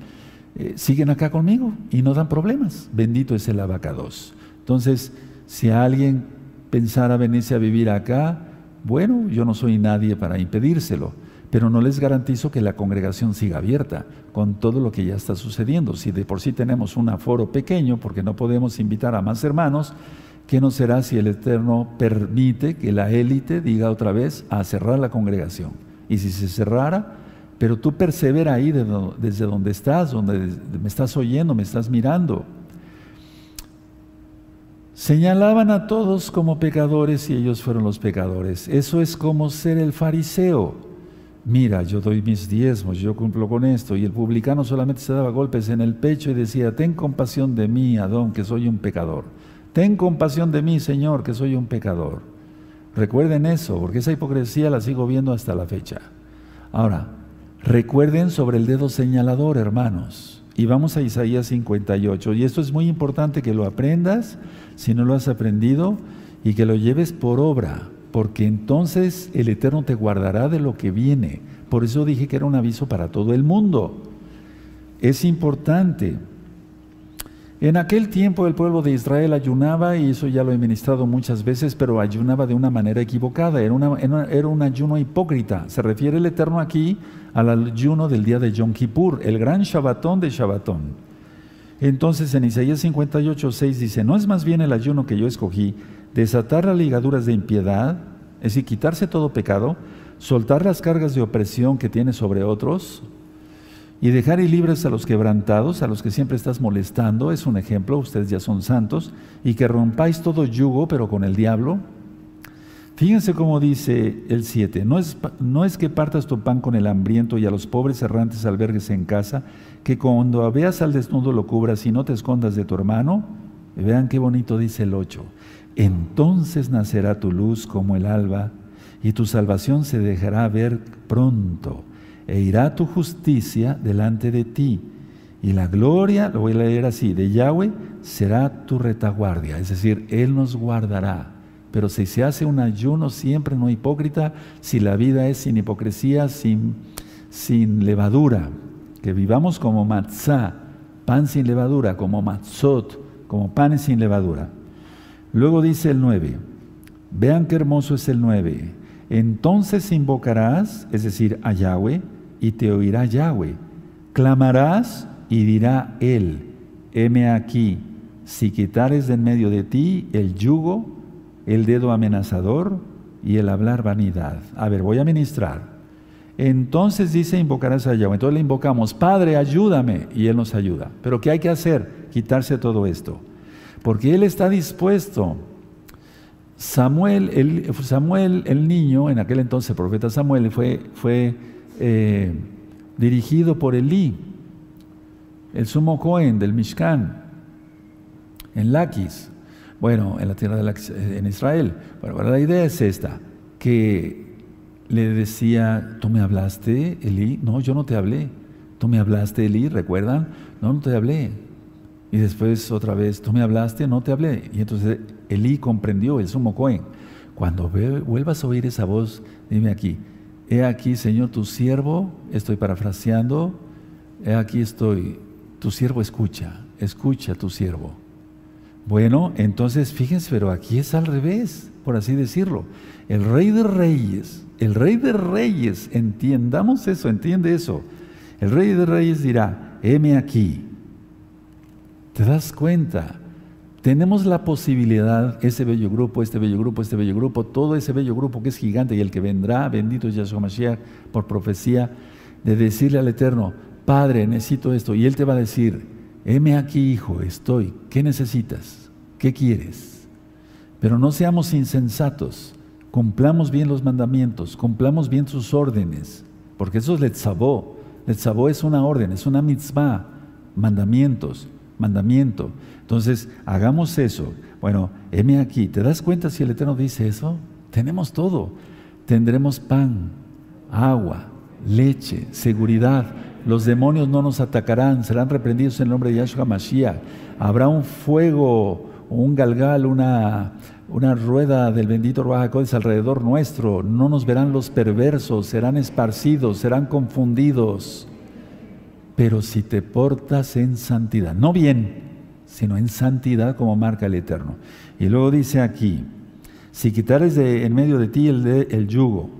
eh, siguen acá conmigo y no dan problemas. Bendito es el abacados. Entonces, si alguien pensara venirse a vivir acá, bueno, yo no soy nadie para impedírselo, pero no les garantizo que la congregación siga abierta con todo lo que ya está sucediendo. Si de por sí tenemos un aforo pequeño, porque no podemos invitar a más hermanos, ¿qué no será si el Eterno permite que la élite diga otra vez a cerrar la congregación? Y si se cerrara, pero tú persevera ahí desde donde estás, donde me estás oyendo, me estás mirando. Señalaban a todos como pecadores y ellos fueron los pecadores. Eso es como ser el fariseo. Mira, yo doy mis diezmos, yo cumplo con esto. Y el publicano solamente se daba golpes en el pecho y decía, ten compasión de mí, Adón, que soy un pecador. Ten compasión de mí, Señor, que soy un pecador. Recuerden eso, porque esa hipocresía la sigo viendo hasta la fecha. Ahora, Recuerden sobre el dedo señalador, hermanos. Y vamos a Isaías 58. Y esto es muy importante que lo aprendas, si no lo has aprendido, y que lo lleves por obra, porque entonces el Eterno te guardará de lo que viene. Por eso dije que era un aviso para todo el mundo. Es importante. En aquel tiempo el pueblo de Israel ayunaba, y eso ya lo he ministrado muchas veces, pero ayunaba de una manera equivocada, era, era un ayuno hipócrita. Se refiere el Eterno aquí al ayuno del día de Yom Kippur, el gran Shabbatón de Shabbatón. Entonces en Isaías 58, 6 dice, ¿no es más bien el ayuno que yo escogí, desatar las ligaduras de impiedad, es decir, quitarse todo pecado, soltar las cargas de opresión que tienes sobre otros y dejar ir libres a los quebrantados, a los que siempre estás molestando, es un ejemplo, ustedes ya son santos, y que rompáis todo yugo, pero con el diablo. Fíjense cómo dice el 7, no es, no es que partas tu pan con el hambriento y a los pobres errantes albergues en casa, que cuando veas al desnudo lo cubras y no te escondas de tu hermano. Vean qué bonito dice el 8. Entonces nacerá tu luz como el alba y tu salvación se dejará ver pronto e irá tu justicia delante de ti. Y la gloria, lo voy a leer así, de Yahweh será tu retaguardia, es decir, Él nos guardará. Pero si se hace un ayuno siempre no hipócrita, si la vida es sin hipocresía, sin, sin levadura, que vivamos como matzá, pan sin levadura, como matzot, como panes sin levadura. Luego dice el 9, vean qué hermoso es el 9. Entonces invocarás, es decir, a Yahweh, y te oirá Yahweh. Clamarás y dirá Él, heme aquí, si quitares de en medio de ti el yugo, el dedo amenazador y el hablar vanidad. A ver, voy a ministrar. Entonces dice, invocarás a Yahweh. Entonces le invocamos, Padre, ayúdame, y Él nos ayuda. Pero ¿qué hay que hacer? Quitarse todo esto. Porque Él está dispuesto Samuel el, Samuel, el niño, en aquel entonces profeta Samuel, fue, fue eh, dirigido por Elí, el sumo Cohen del Mishkan, en Laquis, bueno, en la tierra de eh, en Israel. Bueno, la idea es esta, que le decía, ¿tú me hablaste, Elí? No, yo no te hablé. ¿Tú me hablaste, Elí? ¿Recuerdan? No, no te hablé. Y después otra vez, tú me hablaste, no te hablé. Y entonces Elí comprendió, el sumo Cohen. Cuando vuelvas a oír esa voz, dime aquí, he aquí, Señor, tu siervo, estoy parafraseando, he aquí estoy, tu siervo escucha, escucha tu siervo. Bueno, entonces fíjense, pero aquí es al revés, por así decirlo. El rey de reyes, el rey de reyes, entiendamos eso, entiende eso. El rey de reyes dirá, heme aquí, ¿Te das cuenta? Tenemos la posibilidad, ese bello grupo, este bello grupo, este bello grupo, todo ese bello grupo que es gigante y el que vendrá, bendito es Yahshua Mashiach, por profecía, de decirle al Eterno, Padre, necesito esto. Y Él te va a decir, heme aquí, hijo, estoy. ¿Qué necesitas? ¿Qué quieres? Pero no seamos insensatos. Cumplamos bien los mandamientos, cumplamos bien sus órdenes, porque eso es Letzabó. Letzabó es una orden, es una mitzvah, mandamientos mandamiento. Entonces, hagamos eso. Bueno, heme aquí. ¿Te das cuenta si el Eterno dice eso? Tenemos todo. Tendremos pan, agua, leche, seguridad. Los demonios no nos atacarán, serán reprendidos en el nombre de Yahshua Mashiach. Habrá un fuego, un galgal, una, una rueda del bendito Ruajacodes alrededor nuestro. No nos verán los perversos, serán esparcidos, serán confundidos pero si te portas en santidad, no bien, sino en santidad como marca el Eterno. Y luego dice aquí, si quitares de, en medio de ti el, el yugo,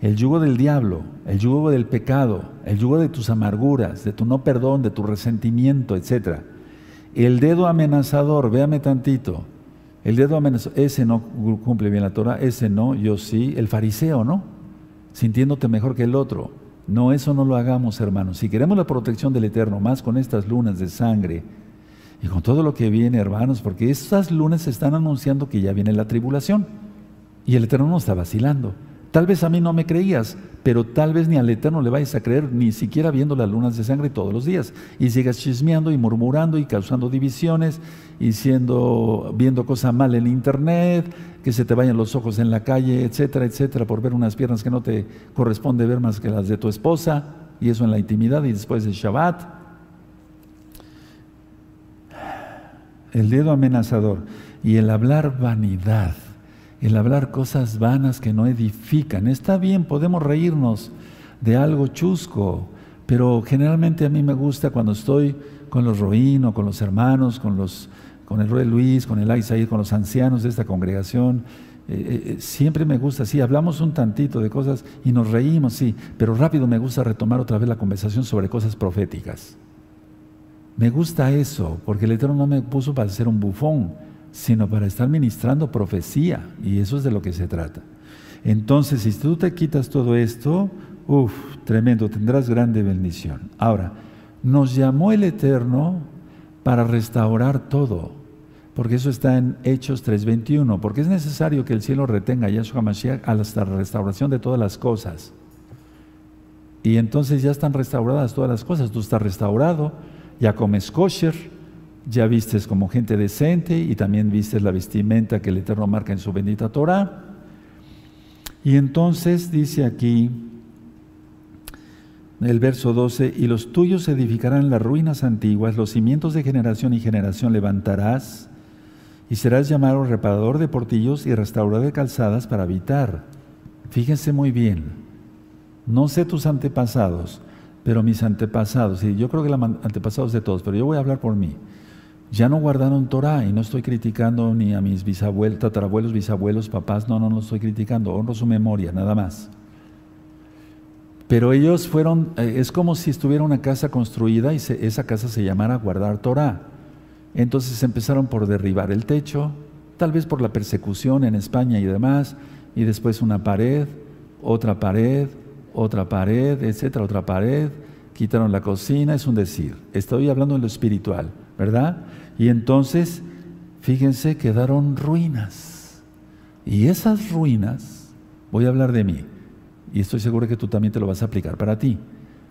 el yugo del diablo, el yugo del pecado, el yugo de tus amarguras, de tu no perdón, de tu resentimiento, etc. El dedo amenazador, véame tantito, el dedo amenazador, ese no cumple bien la Torah, ese no, yo sí, el fariseo, ¿no? Sintiéndote mejor que el otro. No, eso no lo hagamos, hermanos. Si queremos la protección del Eterno, más con estas lunas de sangre y con todo lo que viene, hermanos, porque estas lunas están anunciando que ya viene la tribulación y el Eterno no está vacilando. Tal vez a mí no me creías, pero tal vez ni al Eterno le vayas a creer, ni siquiera viendo las lunas de sangre todos los días. Y sigas chismeando y murmurando y causando divisiones y siendo, viendo cosas mal en internet, que se te vayan los ojos en la calle, etcétera, etcétera, por ver unas piernas que no te corresponde ver más que las de tu esposa, y eso en la intimidad y después de Shabbat. El dedo amenazador y el hablar vanidad el hablar cosas vanas que no edifican. Está bien, podemos reírnos de algo chusco, pero generalmente a mí me gusta cuando estoy con los Roín o con los hermanos, con, los, con el Rey Luis, con el Aizaí, con los ancianos de esta congregación. Eh, eh, eh, siempre me gusta, sí, hablamos un tantito de cosas y nos reímos, sí, pero rápido me gusta retomar otra vez la conversación sobre cosas proféticas. Me gusta eso, porque el Eterno no me puso para ser un bufón, sino para estar ministrando profecía, y eso es de lo que se trata. Entonces, si tú te quitas todo esto, uff, tremendo, tendrás grande bendición. Ahora, nos llamó el Eterno para restaurar todo, porque eso está en Hechos 3:21, porque es necesario que el cielo retenga a Yahshua Mashiach hasta la restauración de todas las cosas. Y entonces ya están restauradas todas las cosas, tú estás restaurado, ya comes kosher, ya vistes como gente decente y también vistes la vestimenta que el Eterno marca en su bendita Torah. Y entonces dice aquí, el verso 12, y los tuyos edificarán las ruinas antiguas, los cimientos de generación y generación levantarás, y serás llamado reparador de portillos y restaurador de calzadas para habitar. Fíjense muy bien, no sé tus antepasados, pero mis antepasados, y yo creo que los antepasados de todos, pero yo voy a hablar por mí. Ya no guardaron Torah y no estoy criticando ni a mis bisabuelos, tatarabuelos, bisabuelos, papás, no, no, no estoy criticando, honro su memoria, nada más. Pero ellos fueron, eh, es como si estuviera una casa construida y esa casa se llamara guardar Torah. Entonces empezaron por derribar el techo, tal vez por la persecución en España y demás, y después una pared, otra pared, otra pared, etcétera, otra pared, quitaron la cocina, es un decir. Estoy hablando en lo espiritual, ¿verdad? Y entonces, fíjense, quedaron ruinas. Y esas ruinas, voy a hablar de mí, y estoy seguro que tú también te lo vas a aplicar para ti.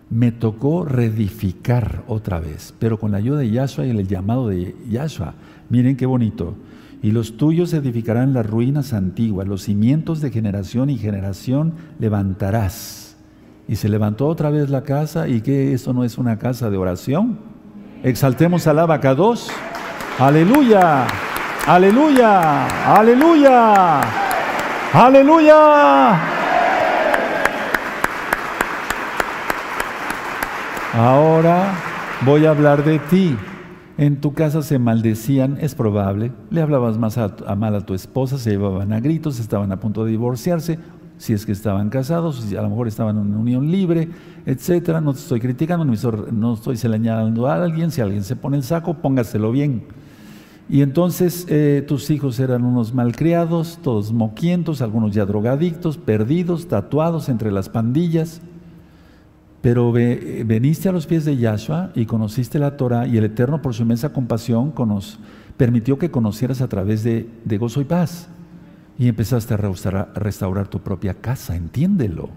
Me tocó reedificar otra vez, pero con la ayuda de Yahshua y el llamado de Yahshua. Miren qué bonito. Y los tuyos edificarán las ruinas antiguas, los cimientos de generación y generación levantarás. Y se levantó otra vez la casa, y que eso no es una casa de oración. Exaltemos al abacados. Aleluya, aleluya, aleluya, aleluya. Ahora voy a hablar de ti. En tu casa se maldecían, es probable. Le hablabas más a, mal a tu esposa, se llevaban a gritos, estaban a punto de divorciarse, si es que estaban casados, si a lo mejor estaban en una unión libre, etcétera. No te estoy criticando, no estoy señalando a alguien. Si alguien se pone el saco, póngaselo bien. Y entonces eh, tus hijos eran unos malcriados, todos moquientos, algunos ya drogadictos, perdidos, tatuados entre las pandillas. Pero veniste a los pies de Yahshua y conociste la Torah y el Eterno por su inmensa compasión permitió que conocieras a través de, gozo y paz. Y empezaste a restaurar, tu propia casa, entiéndelo.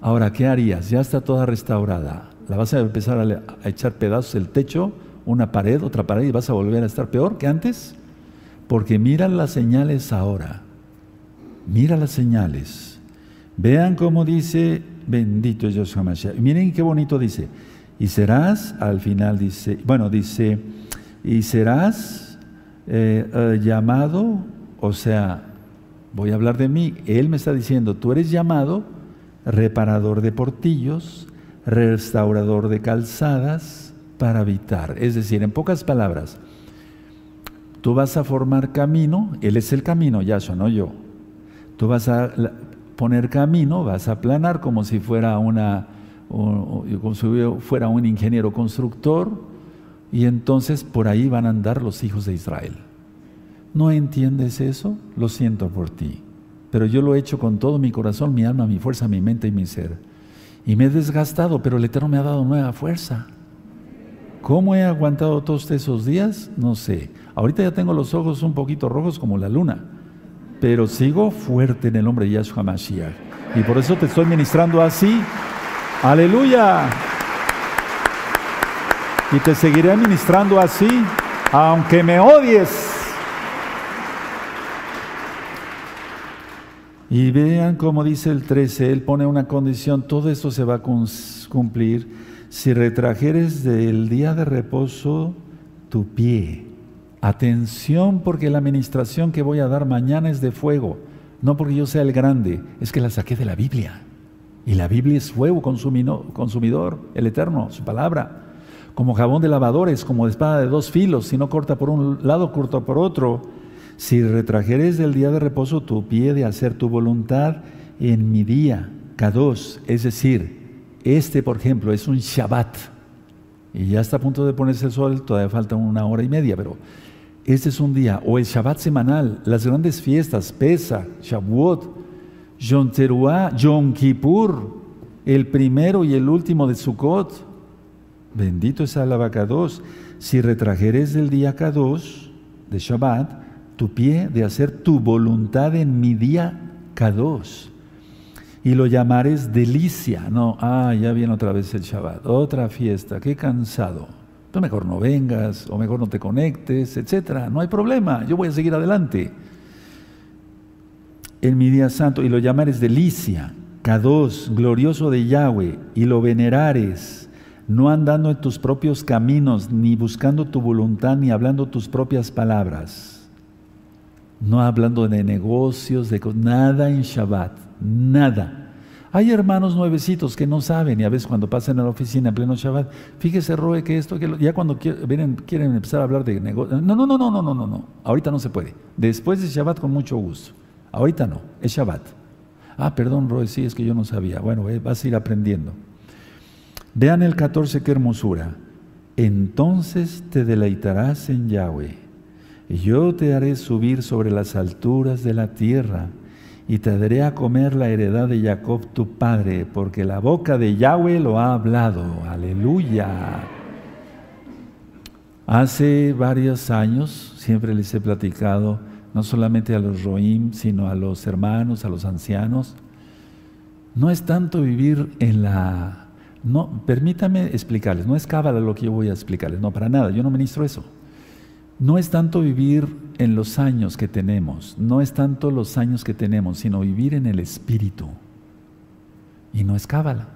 Ahora, ¿qué harías? Ya está toda restaurada. ¿La vas a empezar a, echar pedazos el techo, una pared, otra pared y vas a volver a estar peor que antes? Porque mira las señales ahora. Mira las señales. Vean cómo dice Bendito es Dios Mashiach. Miren qué bonito dice. Y serás, al final dice, bueno, dice, y serás eh, eh, llamado, o sea, voy a hablar de mí. Él me está diciendo, tú eres llamado reparador de portillos, restaurador de calzadas para habitar. Es decir, en pocas palabras, tú vas a formar camino, Él es el camino, Yahshua, no yo. Tú vas a poner camino, vas a aplanar como si fuera una como si fuera un ingeniero constructor y entonces por ahí van a andar los hijos de Israel. ¿No entiendes eso? Lo siento por ti. Pero yo lo he hecho con todo mi corazón, mi alma, mi fuerza, mi mente y mi ser. Y me he desgastado, pero el Eterno me ha dado nueva fuerza. ¿Cómo he aguantado todos esos días? No sé. Ahorita ya tengo los ojos un poquito rojos como la luna pero sigo fuerte en el nombre de Yahshua Mashiach. Y por eso te estoy ministrando así. Aleluya. Y te seguiré ministrando así, aunque me odies. Y vean cómo dice el 13, él pone una condición, todo esto se va a cumplir si retrajeres del día de reposo tu pie Atención porque la administración que voy a dar mañana es de fuego. No porque yo sea el grande, es que la saqué de la Biblia. Y la Biblia es fuego consumidor, el eterno, su palabra. Como jabón de lavadores, como espada de dos filos, si no corta por un lado, corta por otro. Si retrajeres del día de reposo tu pie de hacer tu voluntad en mi día, K2, es decir, este, por ejemplo, es un Shabbat. Y ya está a punto de ponerse el sol, todavía falta una hora y media, pero este es un día, o el Shabbat semanal, las grandes fiestas, Pesa, Shavuot, Yom Teruah, el primero y el último de Sukkot. Bendito es abacados. Si retrajeres del día Kadosh, de Shabbat, tu pie de hacer tu voluntad en mi día Kadosh. Y lo llamares delicia. No, ah, ya viene otra vez el Shabbat, otra fiesta, qué cansado. Tú mejor no vengas, o mejor no te conectes, etcétera. No hay problema, yo voy a seguir adelante. En mi día santo, y lo llamares delicia, Kadosh, glorioso de Yahweh, y lo venerares, no andando en tus propios caminos, ni buscando tu voluntad, ni hablando tus propias palabras no hablando de negocios, de nada en Shabbat, nada. Hay hermanos nuevecitos que no saben y a veces cuando pasan a la oficina en pleno Shabbat, fíjese Roe que esto, que ya cuando quieren, quieren empezar a hablar de negocios, no, no, no, no, no, no, no, no, ahorita no se puede. Después de Shabbat con mucho gusto, ahorita no, es Shabbat. Ah, perdón Roe, sí, es que yo no sabía. Bueno, vas a ir aprendiendo. Vean el 14, qué hermosura. Entonces te deleitarás en Yahweh yo te haré subir sobre las alturas de la tierra y te daré a comer la heredad de Jacob tu padre, porque la boca de Yahweh lo ha hablado. Aleluya. Hace varios años, siempre les he platicado, no solamente a los Roim, sino a los hermanos, a los ancianos, no es tanto vivir en la... No, permítame explicarles, no es cábala lo que yo voy a explicarles, no, para nada, yo no ministro eso no es tanto vivir en los años que tenemos, no es tanto los años que tenemos, sino vivir en el Espíritu. Y no es cábala.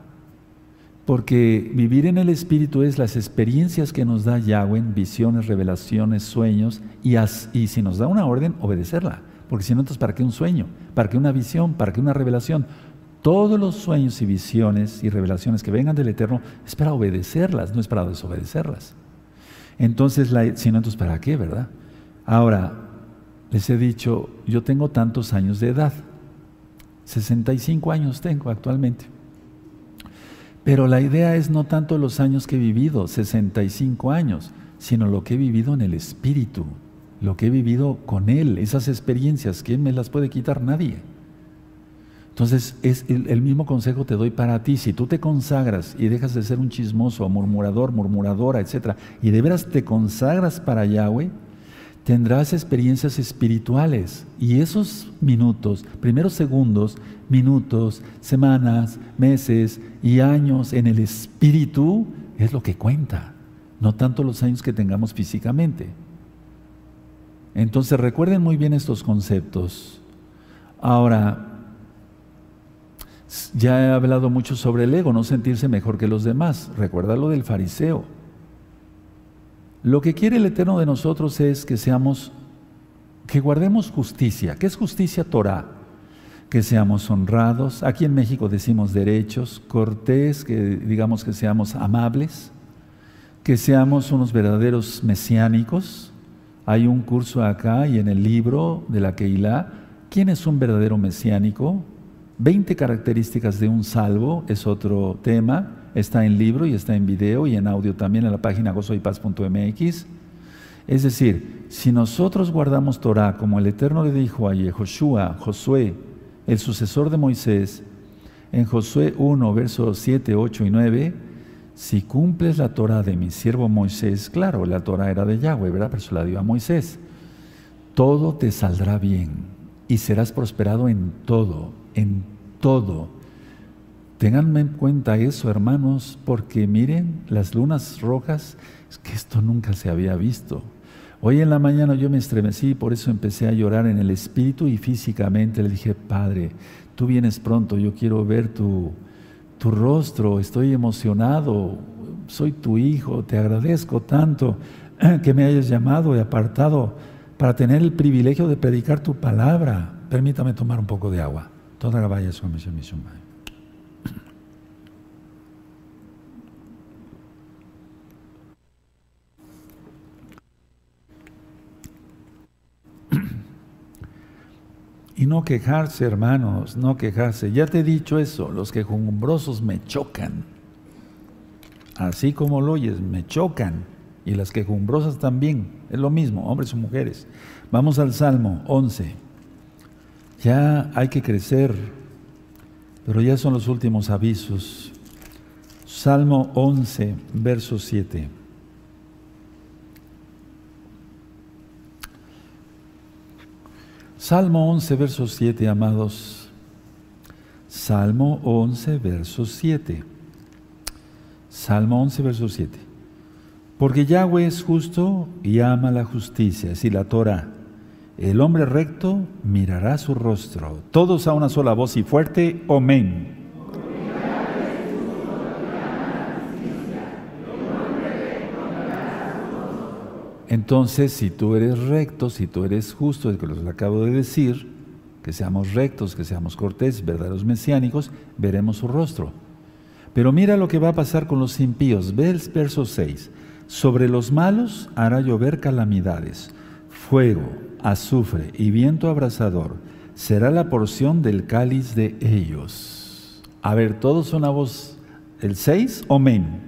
Porque vivir en el Espíritu es las experiencias que nos da Yahweh, visiones, revelaciones, sueños, y, si nos da una orden, obedecerla. Porque si no, entonces, ¿para qué un sueño? ¿Para qué una visión? ¿Para qué una revelación? Todos los sueños y visiones y revelaciones que vengan del Eterno es para obedecerlas, no es para desobedecerlas. Entonces, la, si no, entonces ¿para qué, verdad? Ahora, les he dicho, yo tengo tantos años de edad, 65 años tengo actualmente. Pero la idea es no tanto los años que he vivido, 65 años, sino lo que he vivido en el Espíritu, lo que he vivido con Él, esas experiencias, ¿quién me las puede quitar? Nadie. Entonces, es el, mismo consejo te doy para ti. Si tú te consagras y dejas de ser un chismoso, murmurador, murmuradora, etc., y de veras te consagras para Yahweh, tendrás experiencias espirituales. Y esos minutos, primeros segundos, minutos, semanas, meses y años en el espíritu, es lo que cuenta, no tanto los años que tengamos físicamente. Entonces recuerden muy bien estos conceptos. Ahora, ya he hablado mucho sobre el ego, no sentirse mejor que los demás. Recuerda lo del fariseo. Lo que quiere el Eterno de nosotros es que seamos, que guardemos justicia. ¿Qué es justicia Torah? Que seamos honrados. Aquí en México decimos derechos, cortés, que digamos que seamos amables, que seamos unos verdaderos mesiánicos. Hay un curso acá y en el libro de la Keilah. ¿Quién es un verdadero mesiánico? 20 características de un salvo es otro tema, está en libro y está en video y en audio también en la página gozoypaz.mx. Es decir, si nosotros guardamos Torah como el Eterno le dijo a Yehoshua, Josué, el sucesor de Moisés, en Josué 1, versos 7, 8 y 9, si cumples la Torah de mi siervo Moisés, claro, la Torah era de Yahweh, ¿verdad? Pero se la dio a Moisés. Todo te saldrá bien y serás prosperado en todo en todo. Ténganme en cuenta eso, hermanos, porque miren, las lunas rojas, es que esto nunca se había visto. Hoy en la mañana yo me estremecí, por eso empecé a llorar en el espíritu y físicamente le dije, Padre, tú vienes pronto, yo quiero ver tu, tu rostro, estoy emocionado, soy tu hijo, te agradezco tanto que me hayas llamado y apartado para tener el privilegio de predicar tu palabra. Permítame tomar un poco de agua. Y no quejarse, hermanos, no quejarse. Ya te he dicho eso, los quejumbrosos me chocan. Así como lo oyes, me chocan. Y las quejumbrosas también. Es lo mismo, hombres o mujeres. Vamos al Salmo 11. Ya hay que crecer, Pero ya son los últimos avisos. Salmo 11, verso 7. Salmo 11, verso 7, amados. Salmo 11, verso 7. Salmo 11, verso 7. Porque Yahweh es justo y ama la justicia, si la Torah. El hombre recto mirará su rostro. Todos a una sola voz y fuerte, amén. Entonces, si tú eres recto, si tú eres justo, es que los acabo de decir, que seamos rectos, que seamos cortés, verdaderos mesiánicos, veremos su rostro. Pero mira lo que va a pasar con los impíos. Ve el verso 6. Sobre los malos hará llover calamidades, fuego, azufre y viento abrasador. Será la porción del cáliz de ellos. A ver, todos una voz. El 6, amén.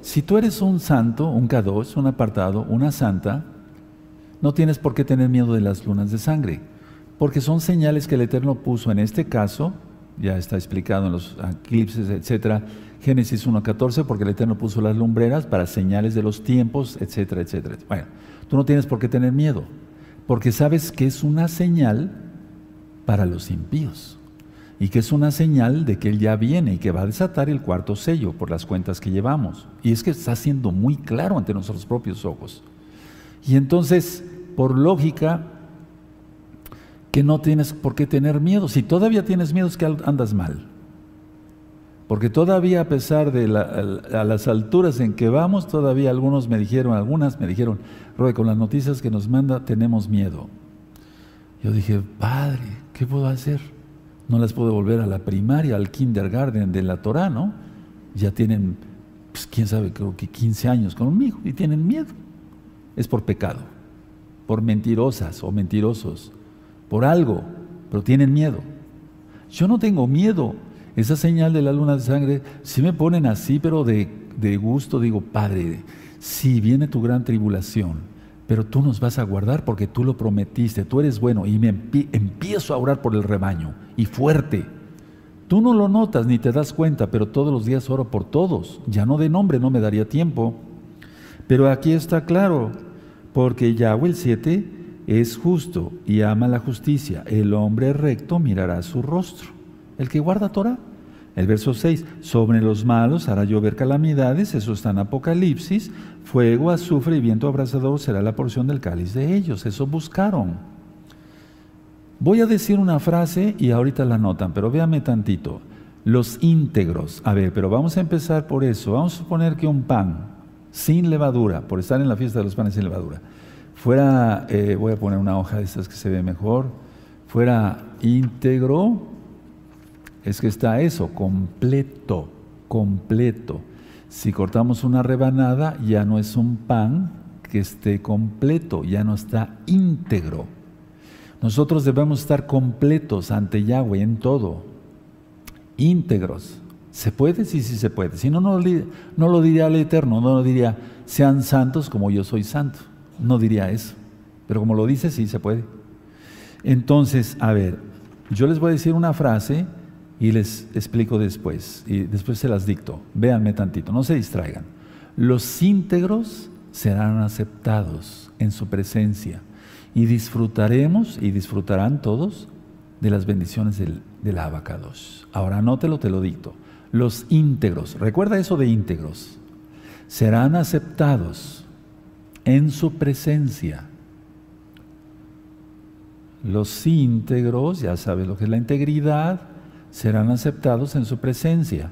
Si tú eres un santo, un kadosh, un apartado, una santa, no tienes por qué tener miedo de las lunas de sangre, porque son señales que el Eterno puso en este caso, ya está explicado en los eclipses, etcétera, Génesis 1.14, porque el Eterno puso las lumbreras para señales de los tiempos, etcétera, etcétera. Bueno, tú no tienes por qué tener miedo, porque sabes que es una señal para los impíos y que es una señal de que Él ya viene y que va a desatar el cuarto sello por las cuentas que llevamos. Y es que está siendo muy claro ante nuestros propios ojos. Y entonces, por lógica, que no tienes por qué tener miedo. Si todavía tienes miedo es que andas mal. Porque todavía a pesar de las alturas en que vamos, todavía algunos me dijeron, algunas me dijeron, Roy, con las noticias que nos manda tenemos miedo. Yo dije, Padre, ¿qué puedo hacer? No las puedo volver a la primaria, al kindergarten de la Torah, ¿no? Ya tienen, pues quién sabe, creo que 15 años conmigo y tienen miedo. Es por pecado, por mentirosas o mentirosos, por algo, pero tienen miedo. Yo no tengo miedo. Esa señal de la luna de sangre, si me ponen así, pero de, de gusto, digo, Padre, si viene tu gran tribulación, pero tú nos vas a guardar porque tú lo prometiste, tú eres bueno y me empiezo a orar por el rebaño y fuerte. Tú no lo notas ni te das cuenta, pero todos los días oro por todos. Ya no de nombre, no me daría tiempo. Pero aquí está claro, porque Yahweh el 7 es justo y ama la justicia. El hombre recto mirará su rostro. El que guarda Torah. El verso 6, sobre los malos hará llover calamidades, eso está en Apocalipsis, fuego, azufre y viento abrasador será la porción del cáliz de ellos, eso buscaron. Voy a decir una frase y ahorita la notan, pero véame tantito. Los íntegros, a ver, pero vamos a empezar por eso. Vamos a suponer que un pan sin levadura, por estar en la fiesta de los panes sin levadura, fuera, eh, voy a poner una hoja de estas que se ve mejor, fuera íntegro, es que está eso, completo, completo. Si cortamos una rebanada, ya no es un pan que esté completo, ya no está íntegro. Nosotros debemos estar completos ante Yahweh en todo, íntegros. ¿Se puede? Sí, sí se puede. Si no, no, no lo diría al Eterno, no lo diría, sean santos como yo soy santo. No diría eso. Pero como lo dice, sí se puede. Entonces, a ver, yo les voy a decir una frase y les explico después, y después se las dicto. Véanme tantito, no se distraigan. Los íntegros serán aceptados en su presencia y disfrutaremos y disfrutarán todos de las bendiciones del, del abacados. Ahora anótelo, te lo dicto. Los íntegros, recuerda eso de íntegros, serán aceptados en su presencia. Los íntegros, ya sabes lo que es la integridad, serán aceptados en su presencia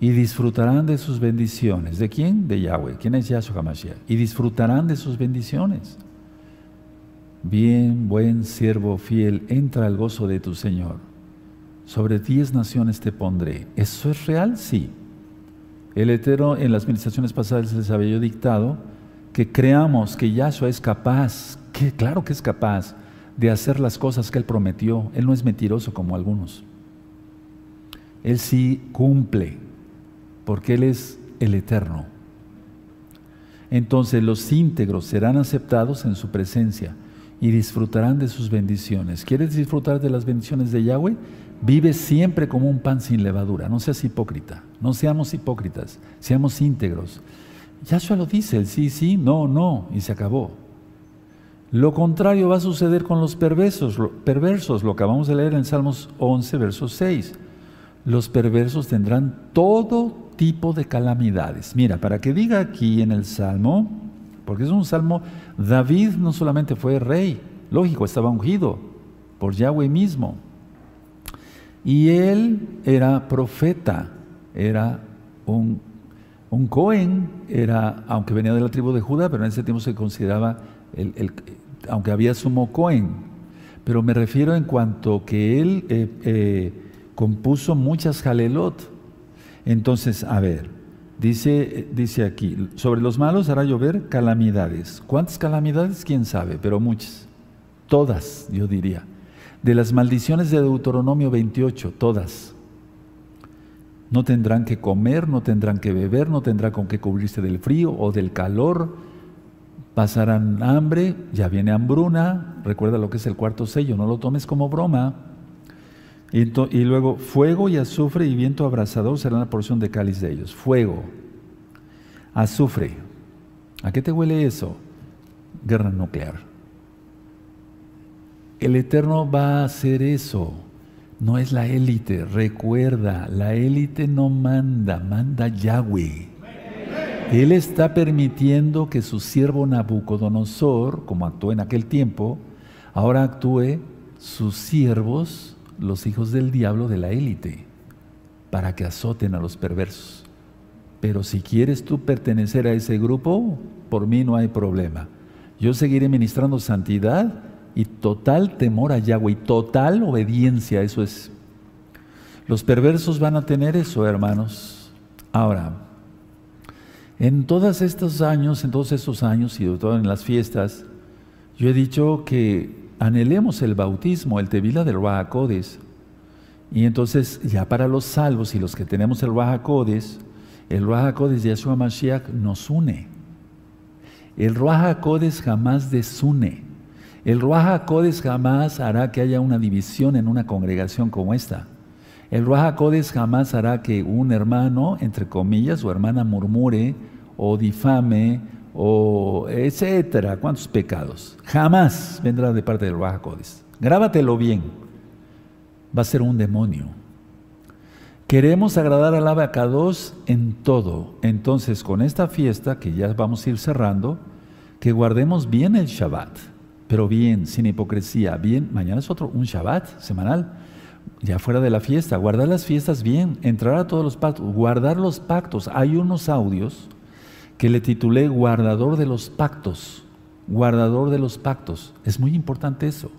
y disfrutarán de sus bendiciones. ¿De quién? De Yahweh. ¿Quién es Yahshua HaMashiach? Y disfrutarán de sus bendiciones. Bien, buen siervo fiel, entra al gozo de tu Señor. Sobre diez naciones te pondré. ¿Eso es real? Sí. El Eterno en las administraciones pasadas les había dictado que creamos que Yahshua es capaz, que claro que es capaz de hacer las cosas que Él prometió. Él no es mentiroso como algunos. Él sí cumple, porque Él es el eterno. Entonces los íntegros serán aceptados en su presencia y disfrutarán de sus bendiciones. ¿Quieres disfrutar de las bendiciones de Yahweh? Vive siempre como un pan sin levadura. No seas hipócrita. No seamos hipócritas. Seamos íntegros. Yahshua lo dice, el sí, sí, no, no, y se acabó. Lo contrario va a suceder con los perversos, perversos, lo acabamos de leer en Salmos 11, verso 6. Los perversos tendrán todo tipo de calamidades. Mira, para que diga aquí en el Salmo, porque es un salmo, David no solamente fue rey, lógico, estaba ungido por Yahweh mismo. Y él era profeta, era un, un Cohen, era, aunque venía de la tribu de Judá, pero en ese tiempo se consideraba, el, aunque había sumo Cohen. Pero me refiero en cuanto que él eh, eh, compuso muchas jalelot. Entonces, a ver, Dice, dice aquí, sobre los malos hará llover calamidades. ¿Cuántas calamidades? ¿Quién sabe? Pero muchas. Todas, yo diría. De las maldiciones de Deuteronomio 28, todas. No tendrán que comer, no tendrán que beber, no tendrán con qué cubrirse del frío o del calor. Pasarán hambre, ya viene hambruna. Recuerda lo que es el cuarto sello, no lo tomes como broma. Y, luego fuego y azufre y viento abrasador serán la porción de cáliz de ellos. Fuego, azufre. ¿A qué te huele eso? Guerra nuclear. El Eterno va a hacer eso. No es la élite. Recuerda, la élite no manda, manda Yahweh. Él está permitiendo que su siervo Nabucodonosor, como actuó en aquel tiempo, ahora actúe sus siervos los hijos del diablo de la élite para que azoten a los perversos. Pero si quieres tú pertenecer a ese grupo, por mí no hay problema. Yo seguiré ministrando santidad y total temor a Yahweh y total obediencia. Eso es. Los perversos van a tener eso, hermanos. Ahora, en todos estos años, en todos estos años y sobre todo en las fiestas, yo he dicho que anhelemos el bautismo, el tevila del Ruach Y entonces, ya para los salvos y los que tenemos el Ruach el Ruach de Yeshua Mashiach nos une. El Ruach jamás desune. El Ruach jamás hará que haya una división en una congregación como esta. El Ruach jamás hará que un hermano, entre comillas, o hermana murmure o difame o etcétera, cuántos pecados. Jamás vendrá de parte del Baja Grábatelo bien. Va a ser un demonio. Queremos agradar al abacados en todo. Entonces, con esta fiesta que ya vamos a ir cerrando, que guardemos bien el Shabbat, pero bien, sin hipocresía, bien. Mañana es otro, un Shabbat semanal, ya fuera de la fiesta. Guardar las fiestas bien, entrar a todos los pactos, guardar los pactos. Hay unos audios que le titulé Guardador de los Pactos. Guardador de los Pactos. Es muy importante eso.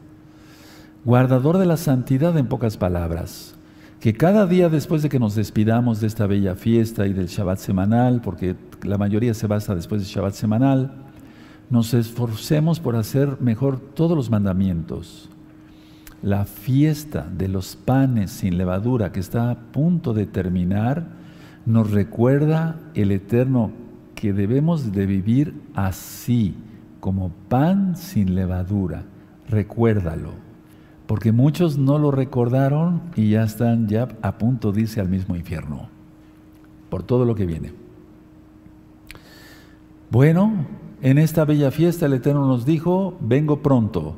Guardador de la santidad en pocas palabras. Que cada día después de que nos despidamos de esta bella fiesta y del Shabbat semanal, porque la mayoría se basa después del Shabbat semanal, nos esforcemos por hacer mejor todos los mandamientos. La fiesta de los panes sin levadura que está a punto de terminar nos recuerda el eterno que debemos de vivir así, como pan sin levadura. Recuérdalo, porque muchos no lo recordaron y ya están ya a punto de irse al mismo infierno, por todo lo que viene. Bueno, en esta bella fiesta el Eterno nos dijo, vengo pronto,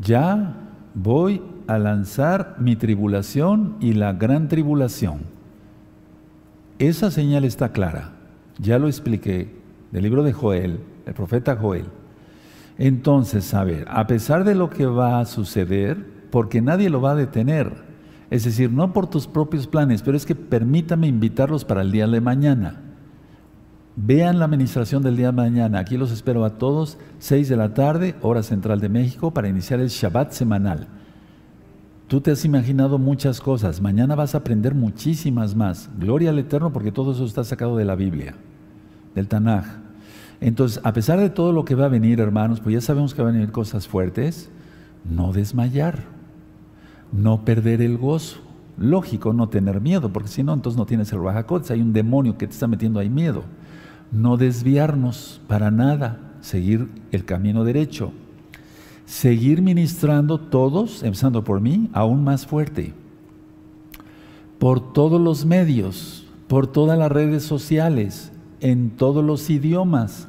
ya voy a lanzar mi tribulación y la gran tribulación. Esa señal está clara. Ya lo expliqué del libro de Joel, el profeta Joel. Entonces, a ver, a pesar de lo que va a suceder, porque nadie lo va a detener, es decir, no por tus propios planes, pero es que permítame invitarlos para el día de mañana. Vean la administración del día de mañana. Aquí los espero a todos, 6 de la tarde, hora central de México, para iniciar el Shabbat semanal. Tú te has imaginado muchas cosas, mañana vas a aprender muchísimas más. Gloria al Eterno porque todo eso está sacado de la Biblia del Tanaj. Entonces, a pesar de todo lo que va a venir, hermanos, pues ya sabemos que van a venir cosas fuertes, no desmayar, no perder el gozo. Lógico, no tener miedo, porque si no, entonces no tienes el Rahakots, hay un demonio que te está metiendo ahí miedo. No desviarnos para nada, seguir el camino derecho, seguir ministrando todos, empezando por mí, aún más fuerte, por todos los medios, por todas las redes sociales, en todos los idiomas.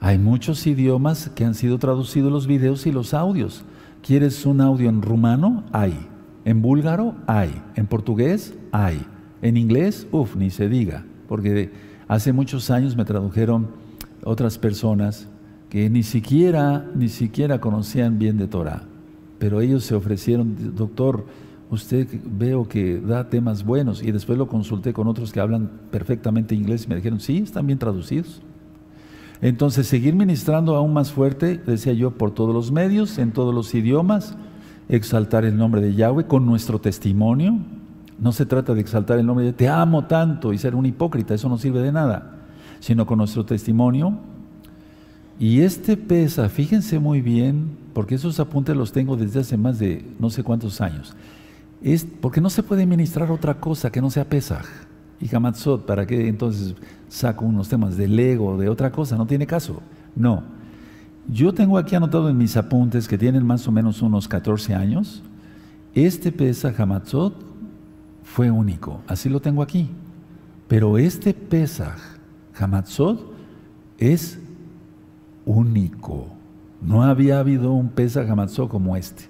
Hay muchos idiomas que han sido traducidos los videos y los audios. ¿Quieres un audio en rumano? Hay. En búlgaro hay, en portugués hay, en inglés, uff, ni se diga, porque hace muchos años me tradujeron otras personas que ni siquiera, ni siquiera conocían bien de Torah, pero ellos se ofrecieron, doctor, usted veo que da temas buenos y después lo consulté con otros que hablan perfectamente inglés y me dijeron, sí, están bien traducidos. Entonces, seguir ministrando aún más fuerte, decía yo, por todos los medios, en todos los idiomas, exaltar el nombre de Yahweh con nuestro testimonio. No se trata de exaltar el nombre de te amo tanto y ser un hipócrita, eso no sirve de nada, sino con nuestro testimonio. Y este pesa, fíjense muy bien, porque esos apuntes los tengo desde hace más de no sé cuántos años. Es porque no se puede ministrar otra cosa que no sea Pesaj y Hamatzot. ¿Para qué entonces saco unos temas del ego, de otra cosa? No tiene caso. No. Yo tengo aquí anotado en mis apuntes que tienen más o menos unos 14 años. Este Pesach Hamatzot fue único, así lo tengo aquí. Pero este Pesach Hamatzot es único. No había habido un Pesach Hamatzot como este.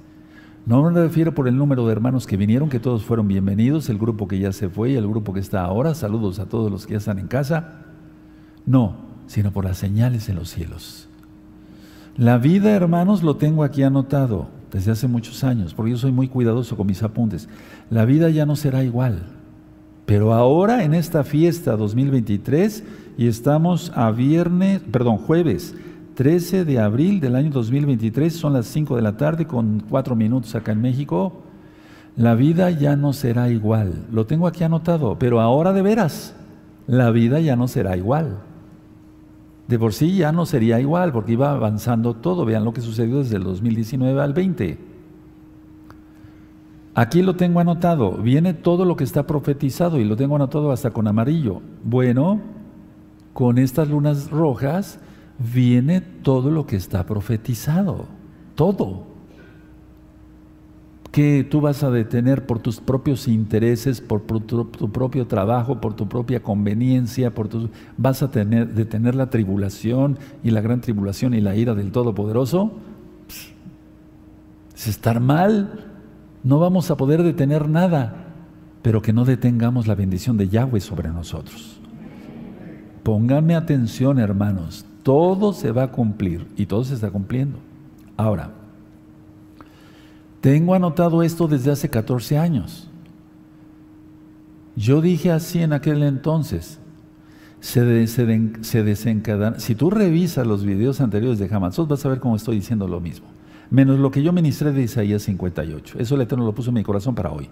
No me refiero por el número de hermanos que vinieron, que todos fueron bienvenidos, el grupo que ya se fue y el grupo que está ahora. Saludos a todos los que ya están en casa. No, sino por las señales en los cielos. La vida, hermanos, lo tengo aquí anotado desde hace muchos años, porque yo soy muy cuidadoso con mis apuntes. La vida ya no será igual. Pero ahora en esta fiesta 2023 y estamos a viernes, perdón, jueves 13 de abril del año 2023, son las 5 de la tarde con 4 minutos acá en México. La vida ya no será igual. Lo tengo aquí anotado, pero ahora de veras, la vida ya no será igual de por sí ya no sería igual, porque iba avanzando todo. Vean lo que sucedió desde el 2019 al 20. Aquí lo tengo anotado, viene todo lo que está profetizado y lo tengo anotado hasta con amarillo. Bueno, con estas lunas rojas viene todo lo que está profetizado, todo que tú vas a detener por tus propios intereses, por, tu, propio trabajo, por tu propia conveniencia, por tu, vas a tener, detener la tribulación y la gran tribulación y la ira del Todopoderoso. Es estar mal, no vamos a poder detener nada, pero que no detengamos la bendición de Yahweh sobre nosotros. Pónganme atención, hermanos, todo se va a cumplir y todo se está cumpliendo. Ahora, tengo anotado esto desde hace 14 años. Yo dije así en aquel entonces. Se, desencadena. Si tú revisas los videos anteriores de Hamatzot, vas a ver cómo estoy diciendo lo mismo. Menos lo que yo ministré de Isaías 58. Eso el Eterno lo puso en mi corazón para hoy.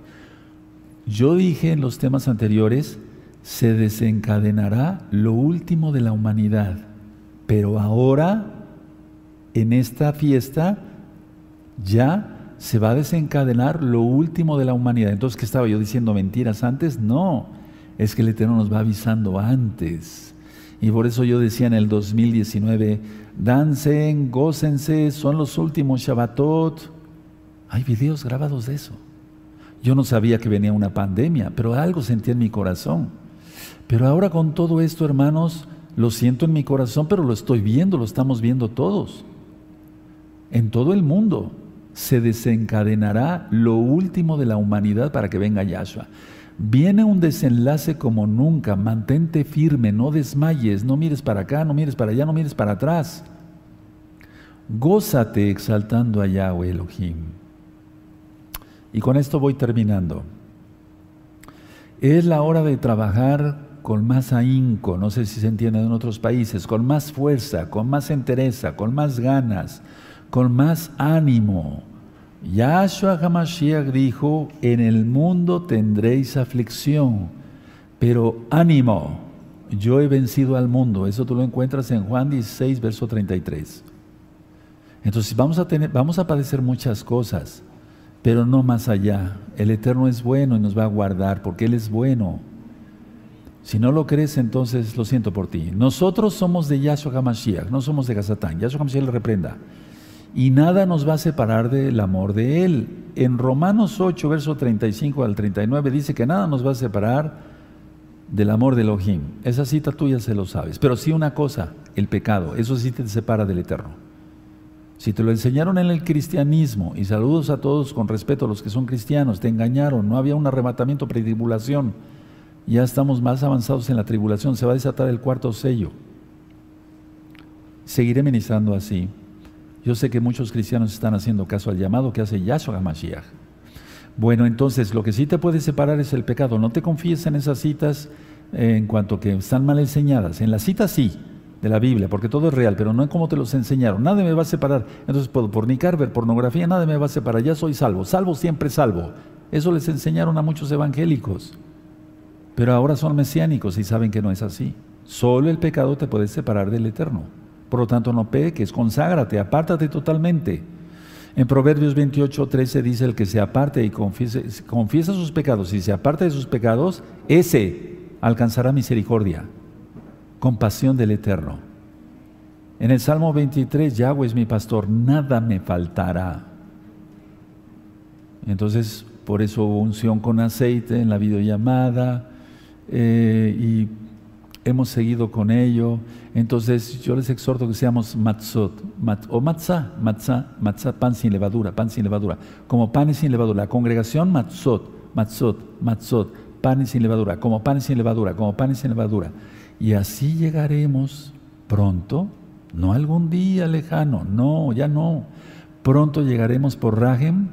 Yo dije en los temas anteriores, se desencadenará lo último de la humanidad. Pero ahora, en esta fiesta, ya se va a desencadenar lo último de la humanidad. Entonces, ¿qué estaba yo diciendo mentiras antes? No, es que el Eterno nos va avisando antes. Y por eso yo decía en el 2019, dancen, gócense, son los últimos Shabbatot. Hay videos grabados de eso. Yo no sabía que venía una pandemia, pero algo sentí en mi corazón. Pero ahora con todo esto, hermanos, lo siento en mi corazón, pero lo estoy viendo, lo estamos viendo todos. En todo el mundo se desencadenará lo último de la humanidad para que venga Yahshua. Viene un desenlace como nunca, mantente firme, no desmayes, no mires para acá, no mires para allá, no mires para atrás. Gózate exaltando a Yahweh Elohim. Y con esto voy terminando. Es la hora de trabajar con más ahínco, no sé si se entiende en otros países, con más fuerza, con más entereza, con más ganas, con más ánimo. Yahshua HaMashiach dijo, en el mundo tendréis aflicción, pero ánimo, yo he vencido al mundo. Eso tú lo encuentras en Juan 16, verso 33. Entonces vamos a, tener, vamos a padecer muchas cosas, pero no más allá. El Eterno es bueno y nos va a guardar porque Él es bueno. Si no lo crees, entonces lo siento por ti. Nosotros somos de Yahshua HaMashiach, no somos de Gazatán. Yahshua HaMashiach le reprenda. Y nada nos va a separar del amor de Él. En Romanos 8, verso 35 al 39, dice que nada nos va a separar del amor de Elohim. Esa cita tuya se lo sabes. Pero sí una cosa, el pecado, eso sí te separa del Eterno. Si te lo enseñaron en el cristianismo, y saludos a todos con respeto a los que son cristianos, te engañaron, no había un arrebatamiento pretribulación ya estamos más avanzados en la tribulación, se va a desatar el cuarto sello. Seguiré ministrando así. Yo sé que muchos cristianos están haciendo caso al llamado que hace Yahshua HaMashiach. Bueno, entonces lo que sí te puede separar es el pecado. No te confíes en esas citas en cuanto que están mal enseñadas. En las citas sí, de la Biblia, porque todo es real, pero no es como te los enseñaron. Nada me va a separar. Entonces puedo fornicar, ver pornografía, nada me va a separar. Ya soy salvo. Salvo siempre salvo. Eso les enseñaron a muchos evangélicos. Pero ahora son mesiánicos y saben que no es así. Solo el pecado te puede separar del Eterno. Por lo tanto, no peques, conságrate, apártate totalmente. En Proverbios 28, 13 dice el que se aparte y confiesa sus pecados y se aparta de sus pecados, ese alcanzará misericordia, compasión del Eterno. En el Salmo 23, Yahweh es mi pastor, nada me faltará. Entonces, por eso unción con aceite en la videollamada, eh, y hemos seguido con ello. Entonces yo les exhorto que seamos matzot, o matzah, matzah, matzah, pan sin levadura, pan sin levadura, como panes sin levadura. La congregación matzot, matzot, matzot, panes sin levadura, como panes sin levadura, como panes sin levadura. Y así llegaremos pronto, no algún día lejano, no, ya no. Pronto llegaremos por Rahem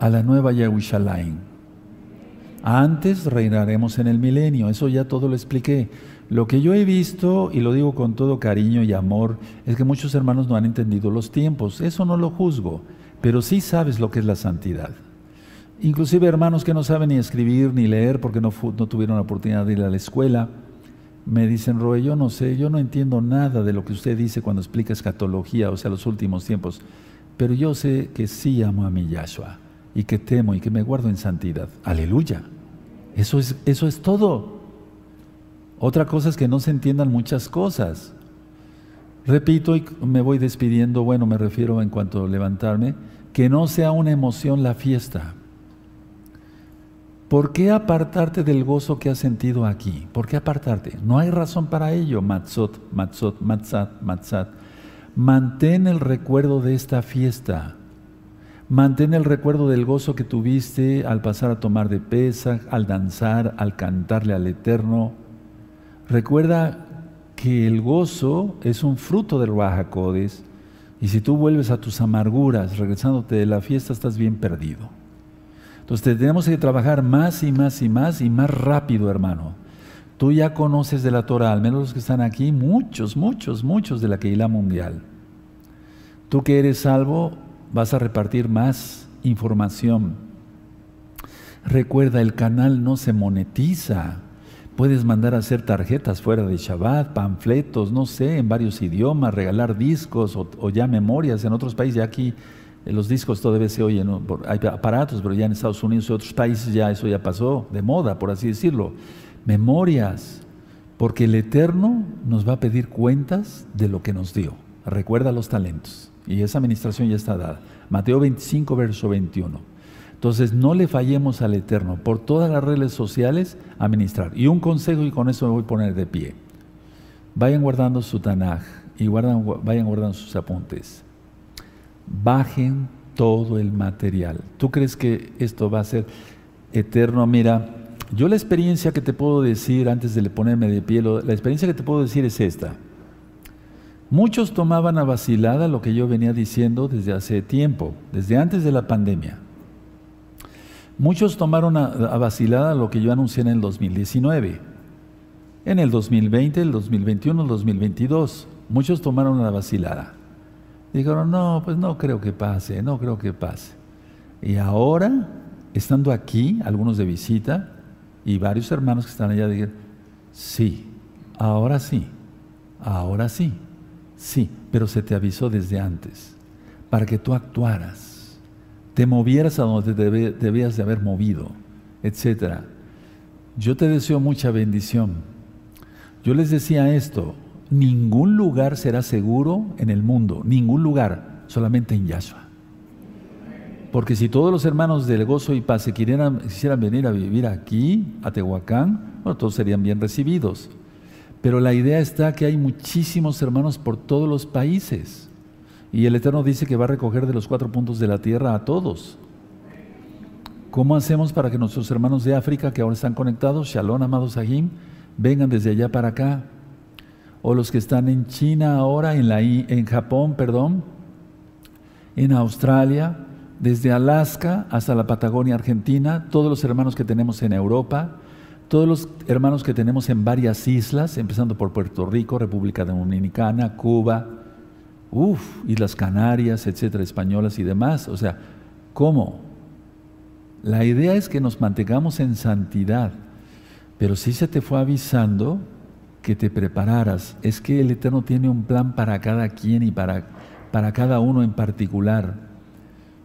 a la nueva Yahushalayim antes reinaremos en el milenio, eso ya todo lo expliqué. Lo que yo he visto, y lo digo con todo cariño y amor, es que muchos hermanos no han entendido los tiempos. Eso no lo juzgo, pero sí sabes lo que es la santidad. Inclusive hermanos que no saben ni escribir ni leer porque no, no tuvieron la oportunidad de ir a la escuela, me dicen, Roe, yo no sé, yo no entiendo nada de lo que usted dice cuando explica escatología, o sea, los últimos tiempos, pero yo sé que sí amo a mi Yahshua y que temo y que me guardo en santidad. Aleluya. Eso es, eso es todo. Otra cosa es que no se entiendan muchas cosas. Repito y me voy despidiendo, bueno, me refiero en cuanto a levantarme, que no sea una emoción la fiesta. ¿Por qué apartarte del gozo que has sentido aquí? ¿Por qué apartarte? No hay razón para ello, matzot, matzot, matzat, matzat. Mantén el recuerdo de esta fiesta. Mantén el recuerdo del gozo que tuviste al pasar a tomar de pesa, al danzar, al cantarle al Eterno. Recuerda que el gozo es un fruto del Rahakodes y si tú vuelves a tus amarguras regresándote de la fiesta estás bien perdido. Entonces tenemos que trabajar más y más y más y más rápido, hermano. Tú ya conoces de la Torah, al menos los que están aquí, muchos, muchos, muchos de la Keilah mundial. Tú que eres salvo, vas a repartir más información. Recuerda, el canal no se monetiza. Puedes mandar a hacer tarjetas fuera de Shabbat, panfletos, no sé, en varios idiomas, regalar discos o, ya memorias. En otros países, ya aquí eh, los discos todavía se oyen, hay aparatos, pero ya en Estados Unidos y otros países ya eso ya pasó de moda, por así decirlo. Memorias, porque el Eterno nos va a pedir cuentas de lo que nos dio. Recuerda los talentos. Y esa administración ya está dada. Mateo 25, verso 21. Entonces, no le fallemos al Eterno. Por todas las redes sociales, administrar. Y un consejo, y con eso me voy a poner de pie. Vayan guardando su Tanaj y guardan, vayan guardando sus apuntes. Bajen todo el material. ¿Tú crees que esto va a ser eterno? Mira, yo la experiencia que te puedo decir antes de ponerme de pie, la experiencia que te puedo decir es esta. Muchos tomaban a vacilada lo que yo venía diciendo desde hace tiempo, desde antes de la pandemia. Muchos tomaron a, vacilada lo que yo anuncié en el 2019, en el 2020, el 2021, el 2022. Muchos tomaron a vacilada. Dijeron, no, pues no creo que pase, no creo que pase. Y ahora, estando aquí, algunos de visita, y varios hermanos que están allá, dijeron, sí, ahora sí, ahora sí. Sí, pero se te avisó desde antes, para que tú actuaras, te movieras a donde te debías de haber movido, etc. Yo te deseo mucha bendición. Yo les decía esto, ningún lugar será seguro en el mundo, ningún lugar, solamente en Yahshua. Porque si todos los hermanos del gozo y paz se quisieran, quisieran venir a vivir aquí, a Tehuacán, bueno, todos serían bien recibidos. Pero la idea está que hay muchísimos hermanos por todos los países. Y el Eterno dice que va a recoger de los cuatro puntos de la tierra a todos. ¿Cómo hacemos para que nuestros hermanos de África, que ahora están conectados, Shalom, amados Sahim, vengan desde allá para acá? O los que están en China ahora, en, la, en Japón, perdón, en Australia, desde Alaska hasta la Patagonia Argentina, todos los hermanos que tenemos en Europa, todos los hermanos que tenemos en varias islas, empezando por Puerto Rico, República Dominicana, Cuba, uff, Islas Canarias, etcétera, españolas y demás. O sea, ¿cómo? La idea es que nos mantengamos en santidad, pero si se te fue avisando que te prepararas. Es que el Eterno tiene un plan para cada quien y para, para cada uno en particular.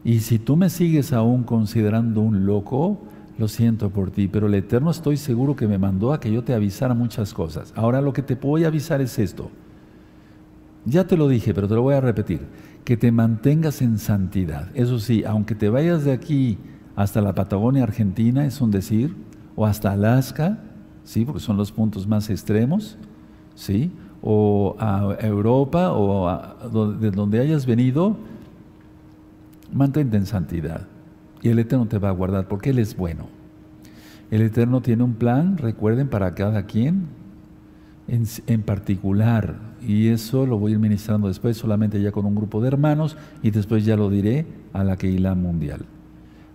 Y si tú me sigues aún considerando un loco, lo siento por ti, pero el Eterno estoy seguro que me mandó a que yo te avisara muchas cosas. Ahora lo que te voy a avisar es esto. Ya te lo dije, pero te lo voy a repetir. Que te mantengas en santidad. Eso sí, aunque te vayas de aquí hasta la Patagonia Argentina, es un decir, o hasta Alaska, ¿sí? porque son los puntos más extremos, ¿sí? o a Europa, o de donde hayas venido, mantente en santidad. Y el Eterno te va a guardar porque Él es bueno. El Eterno tiene un plan, recuerden, para cada quien en, particular. Y eso lo voy a ir ministrando después, solamente ya con un grupo de hermanos, y después ya lo diré a la Keilah Mundial.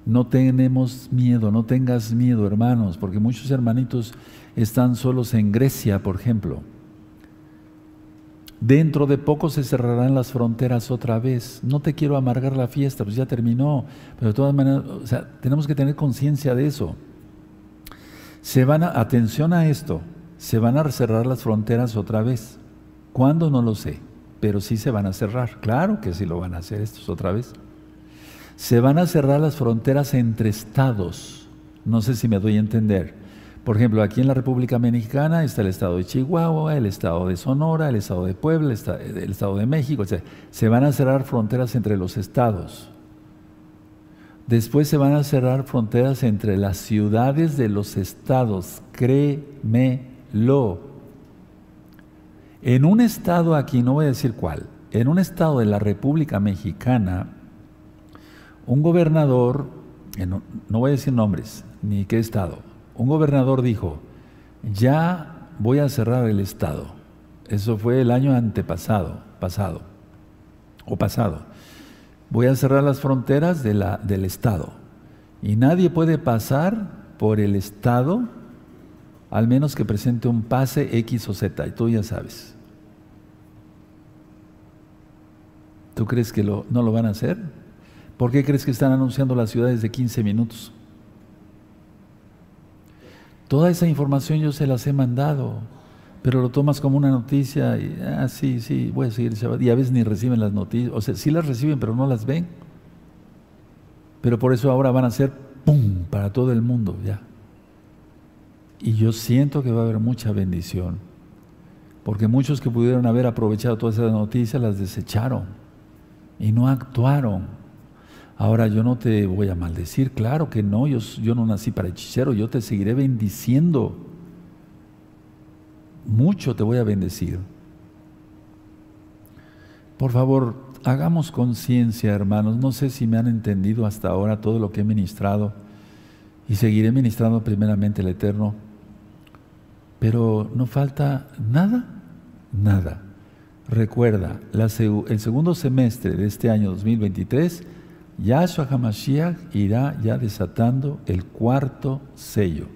No tenemos miedo, no tengas miedo, hermanos, porque muchos hermanitos están solos en Grecia, por ejemplo Dentro de poco se cerrarán las fronteras otra vez. No te quiero amargar la fiesta, pues ya terminó. Pero de todas maneras, o sea, tenemos que tener conciencia de eso. Se van a, atención a esto, se van a cerrar las fronteras otra vez. ¿Cuándo? No lo sé, pero sí se van a cerrar. Claro que sí lo van a hacer estos otra vez. Se van a cerrar las fronteras entre estados. No sé si me doy a entender. Por ejemplo, aquí en la República Mexicana está el estado de Chihuahua, el estado de Sonora, el estado de Puebla, el estado de México. se van a cerrar fronteras entre los estados. Después se van a cerrar fronteras entre las ciudades de los estados. Créemelo. En un estado aquí, no voy a decir cuál, en un estado de la República Mexicana, un gobernador, no voy a decir nombres, ni qué estado, un gobernador dijo, ya voy a cerrar el Estado. Eso fue el año antepasado, pasado, o pasado. Voy a cerrar las fronteras del Estado. Y nadie puede pasar por el Estado al menos que presente un pase X o Z, y tú ya sabes. ¿Tú crees que no lo van a hacer? ¿Por qué crees que están anunciando las ciudades de 15 minutos? Toda esa información yo se las he mandado, pero lo tomas como una noticia y, ah, sí, sí, voy a seguir. Y a veces ni reciben las noticias, o sea, sí las reciben, pero no las ven. Pero por eso ahora van a ser ¡pum! para todo el mundo, ya. Y yo siento que va a haber mucha bendición, porque muchos que pudieron haber aprovechado todas esas noticias las desecharon y no actuaron. Ahora yo no te voy a maldecir, claro que no, yo, yo no nací para hechicero, yo te seguiré bendiciendo. Mucho te voy a bendecir. Por favor, hagamos conciencia, hermanos. No sé si me han entendido hasta ahora todo lo que he ministrado y seguiré ministrando primeramente el Eterno. Pero no falta nada, nada. Recuerda, el segundo semestre de este año 2023 Yahshua HaMashiach irá ya desatando el cuarto sello.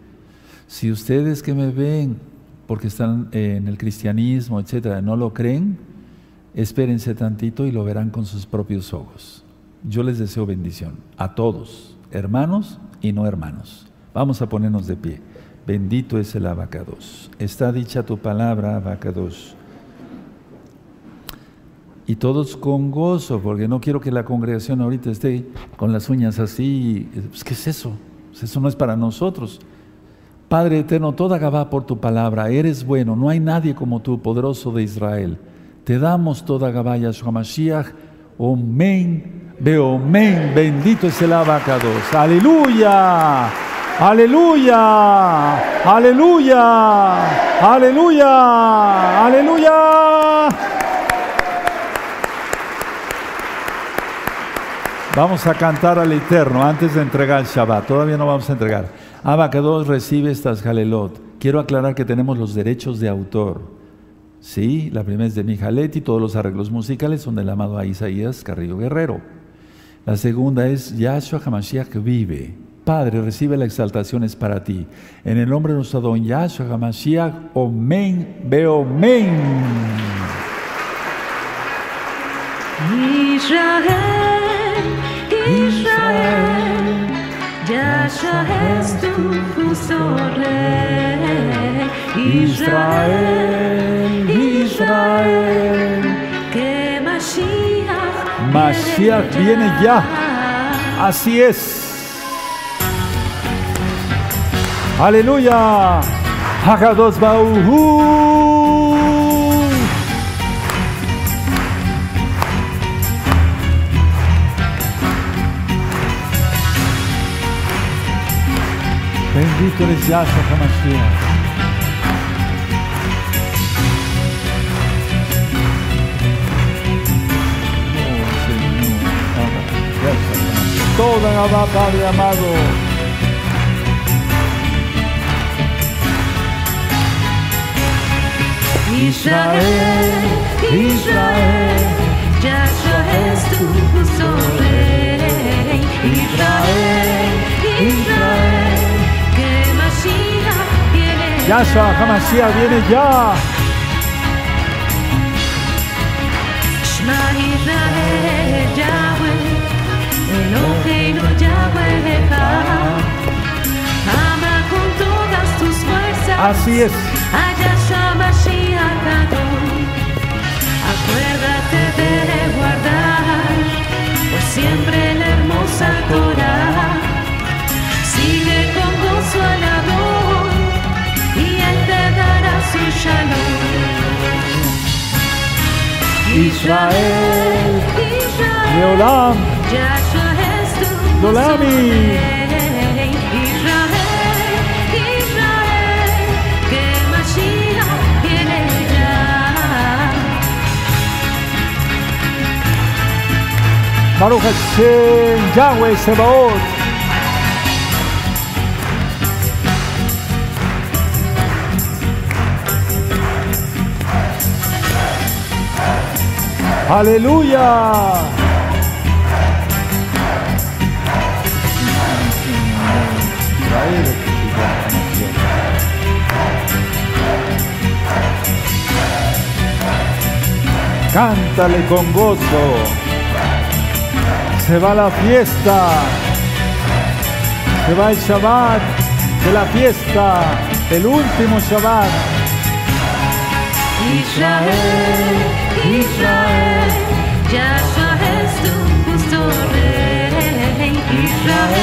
Si ustedes que me ven, porque están en el cristianismo, etcétera, no lo creen, espérense tantito y lo verán con sus propios ojos. Yo les deseo bendición a todos, hermanos y no hermanos. Vamos a ponernos de pie. Bendito es el abacados. Está dicha tu palabra, abacados y todos con gozo, porque no quiero que la congregación ahorita esté con las uñas así. Pues, ¿Qué es eso? Eso no es para nosotros. Padre eterno, toda Gabá por tu palabra, eres bueno, no hay nadie como tú, poderoso de Israel. Te damos toda Gabá, Yahshua Mashiach, Omen, bendito es el abacados. Aleluya, aleluya, aleluya, aleluya, aleluya. Vamos a cantar al Eterno antes de entregar el Shabbat. Todavía no vamos a entregar. Abacados recibe estas Jalelot. Quiero aclarar que tenemos los derechos de autor. Sí, la primera es de Mijalet y todos los arreglos musicales son del amado Isaías Carrillo Guerrero. La segunda es Yahshua Hamashiach vive. Padre, recibe la exaltación es para ti. En el nombre de nuestro don Yahshua Hamashiach, Omen, Beomen. Israel, Israel. Yahshua es tu justo rey. Israel, Israel. Que Mashiach, Mashiach viene ya. Así es. Aleluya. Hakados Bauhu. Bendito eres Yahshua HaMashiach. Oh, Señor, Abba, Yahshua HaMashiach. Toda Gabá, Padre amado. Israel, Israel. Yahshua es tu justo rey. Israel, Israel. Yahshua HaMashiach viene ya. Así es. Acuérdate de siempre la hermosa Torah. Sigue con gozo dará su shalom. Israel, Israel, Leolam, Yahshua es tu Dolami. Aleluya. Cántale con gozo. Se va la fiesta. Se va el Shabbat de la fiesta. El último Shabbat. Israel, Israel, Yahshua es tu justo. Israel,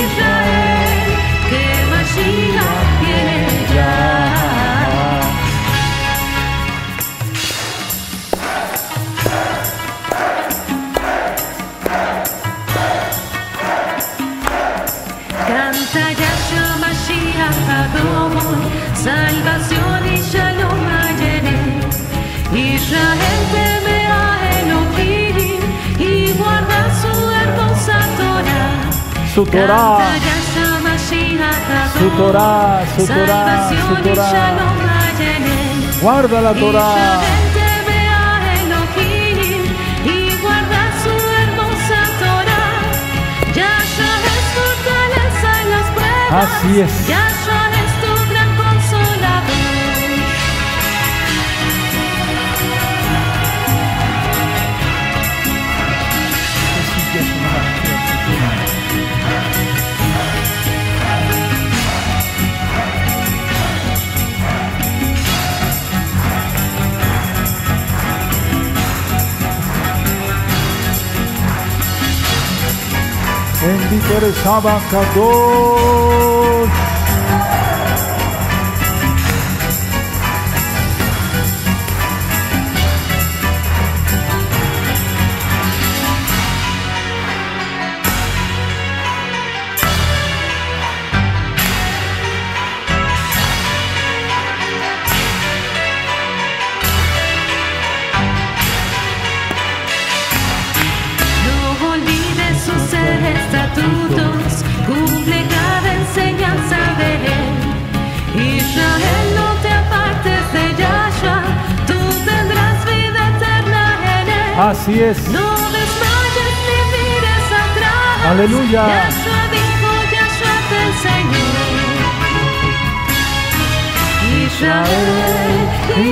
Israel, que Mashiach viene ya. Canta Yahshua Mashiach Adon, salvación y shalom. Israel Su Torah. Su Torah, su Torah, su Torah. Guarda la Torah. Israel teme Bendito eres Abacados. Así es. No desmayes ni mires atrás. Aleluya. Yahshua dijo, Yahshua te enseñó. Israel,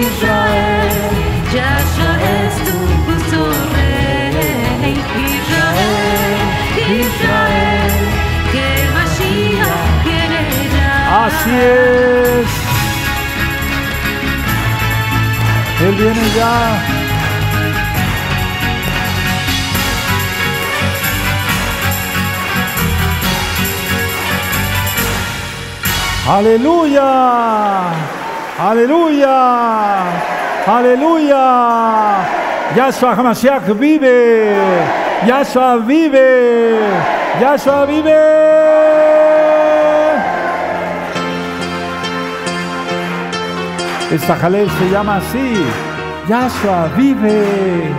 Israel, Yahshua es tu justo rey. Israel, Israel, que Mashiach quiere ya. Así es. Él viene ya. Aleluya. Aleluya. Aleluya. Yahshua HaMashiach vive. Yahshua vive. Yahshua vive. Esta jalel se llama así. Yahshua vive.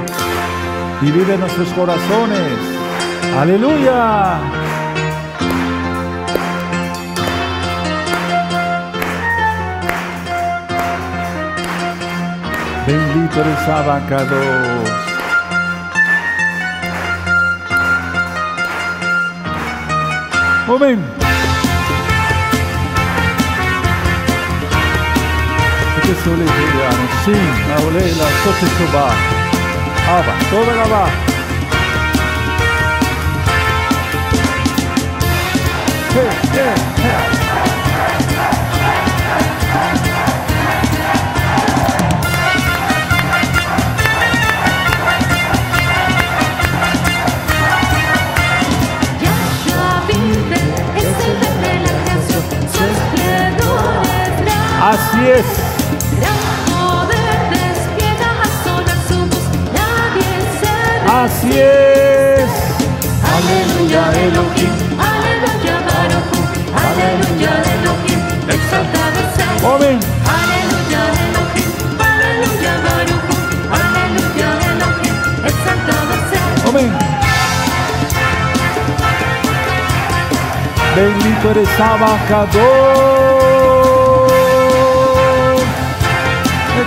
Y vive en nuestros corazones. Aleluya. Bendito eres Abacados. Amén. Que se ole sí, la ole, la sote soba. Aba, toda la va. Hey, hey, nadie se Así es. Aleluya Elohim, aleluya Baruch, aleluya Elohim, exaltado sea. Amén. Aleluya Elohim, aleluya Baruch, aleluya Elohim, exaltado sea. Amén. Bendito eres Abacador.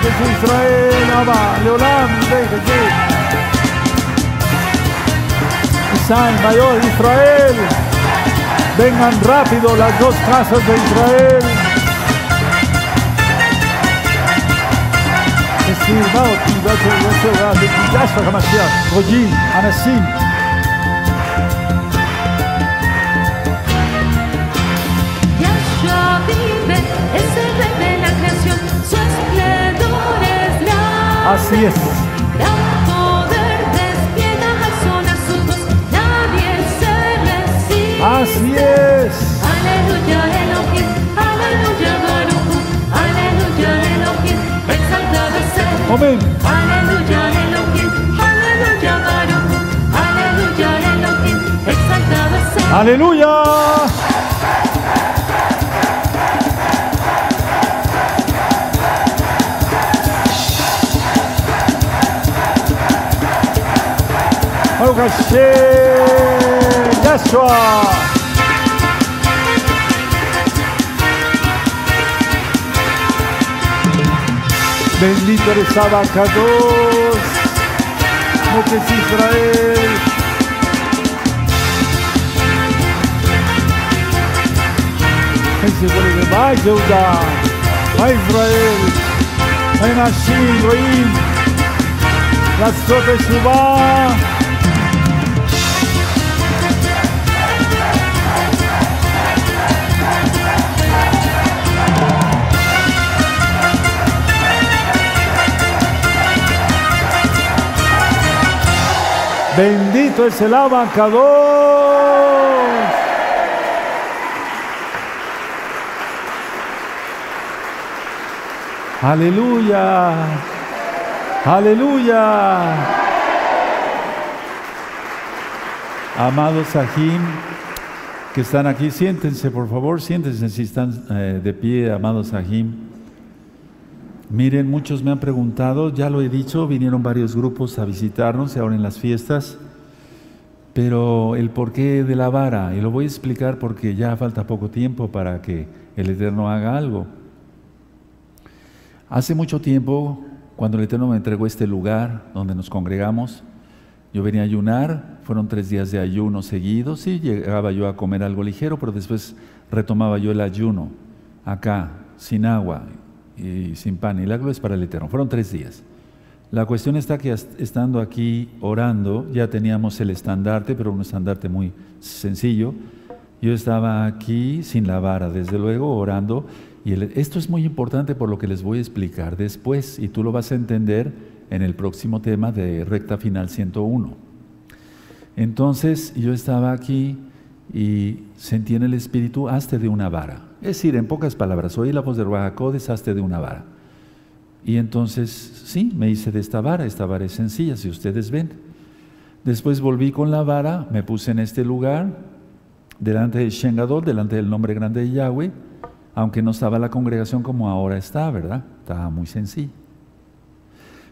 Es Israel, Abba, Leolam. Isai, Mayor, Israel. Vengan rápido las dos casas de Israel. HaMashiach, Goyim, Anasim. Aleluya Elohim, exaltado sea. Amén. Aleluya Elohim, aleluya Baruch, aleluya Elohim, exaltado sea. Aleluya. Baruch Hashem, Yahshua. Bendito eres Abacados, que es Israel. Ese vuelve, va Yehuda, va Israel, va Nashim, Goim, la Sote Bendito es el abacador. Aleluya. Aleluya. Amados Sahim que están aquí, siéntense, por favor, siéntense si están eh, de pie, amados Sahim. Miren, muchos me han preguntado, ya lo he dicho, vinieron varios grupos a visitarnos ahora en las fiestas, pero el porqué de la vara, y lo voy a explicar porque ya falta poco tiempo para que el Eterno haga algo. Hace mucho tiempo, cuando el Eterno me entregó este lugar donde nos congregamos, Yo venía a ayunar, fueron tres días de ayuno seguidos, sí, llegaba yo a comer algo ligero, pero después retomaba yo el ayuno, acá, sin agua y sin pan, y la gloria es para el Eterno. Fueron tres días. La cuestión está que estando aquí orando, ya teníamos el estandarte, pero un estandarte muy sencillo. Yo estaba aquí sin la vara, desde luego, orando. Y esto es muy importante por lo que les voy a explicar después, y tú lo vas a entender en el próximo tema de recta final 101. Entonces yo estaba aquí y sentí en el espíritu, hazte de una vara. Es decir, en pocas palabras, oí la voz de Ruajacodes, hazte de una vara. Y entonces, sí, me hice de esta vara, esta vara es sencilla, si ustedes ven. Después volví con la vara, me puse en este lugar, delante de Shengadol, delante del nombre grande de Yahweh, aunque no estaba la congregación como ahora está, ¿verdad? Estaba muy sencillo.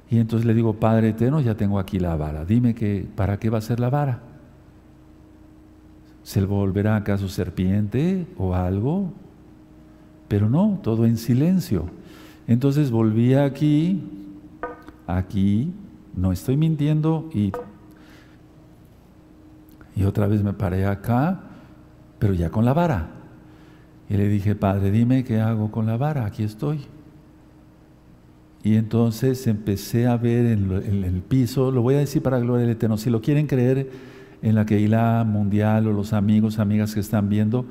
Y entonces le digo, Padre eterno, ya tengo aquí la vara, dime que, ¿para qué va a ser la vara? ¿Se volverá acaso serpiente o algo? Pero no, todo en silencio. Entonces volví aquí, aquí, no estoy mintiendo y, y otra vez me paré acá, pero ya con la vara. Y le dije, Padre, dime qué hago con la vara, aquí estoy. Y entonces empecé a ver en, el piso, lo voy a decir para gloria del Eterno, si lo quieren creer en la Keilah mundial o los amigos, amigas que están viendo,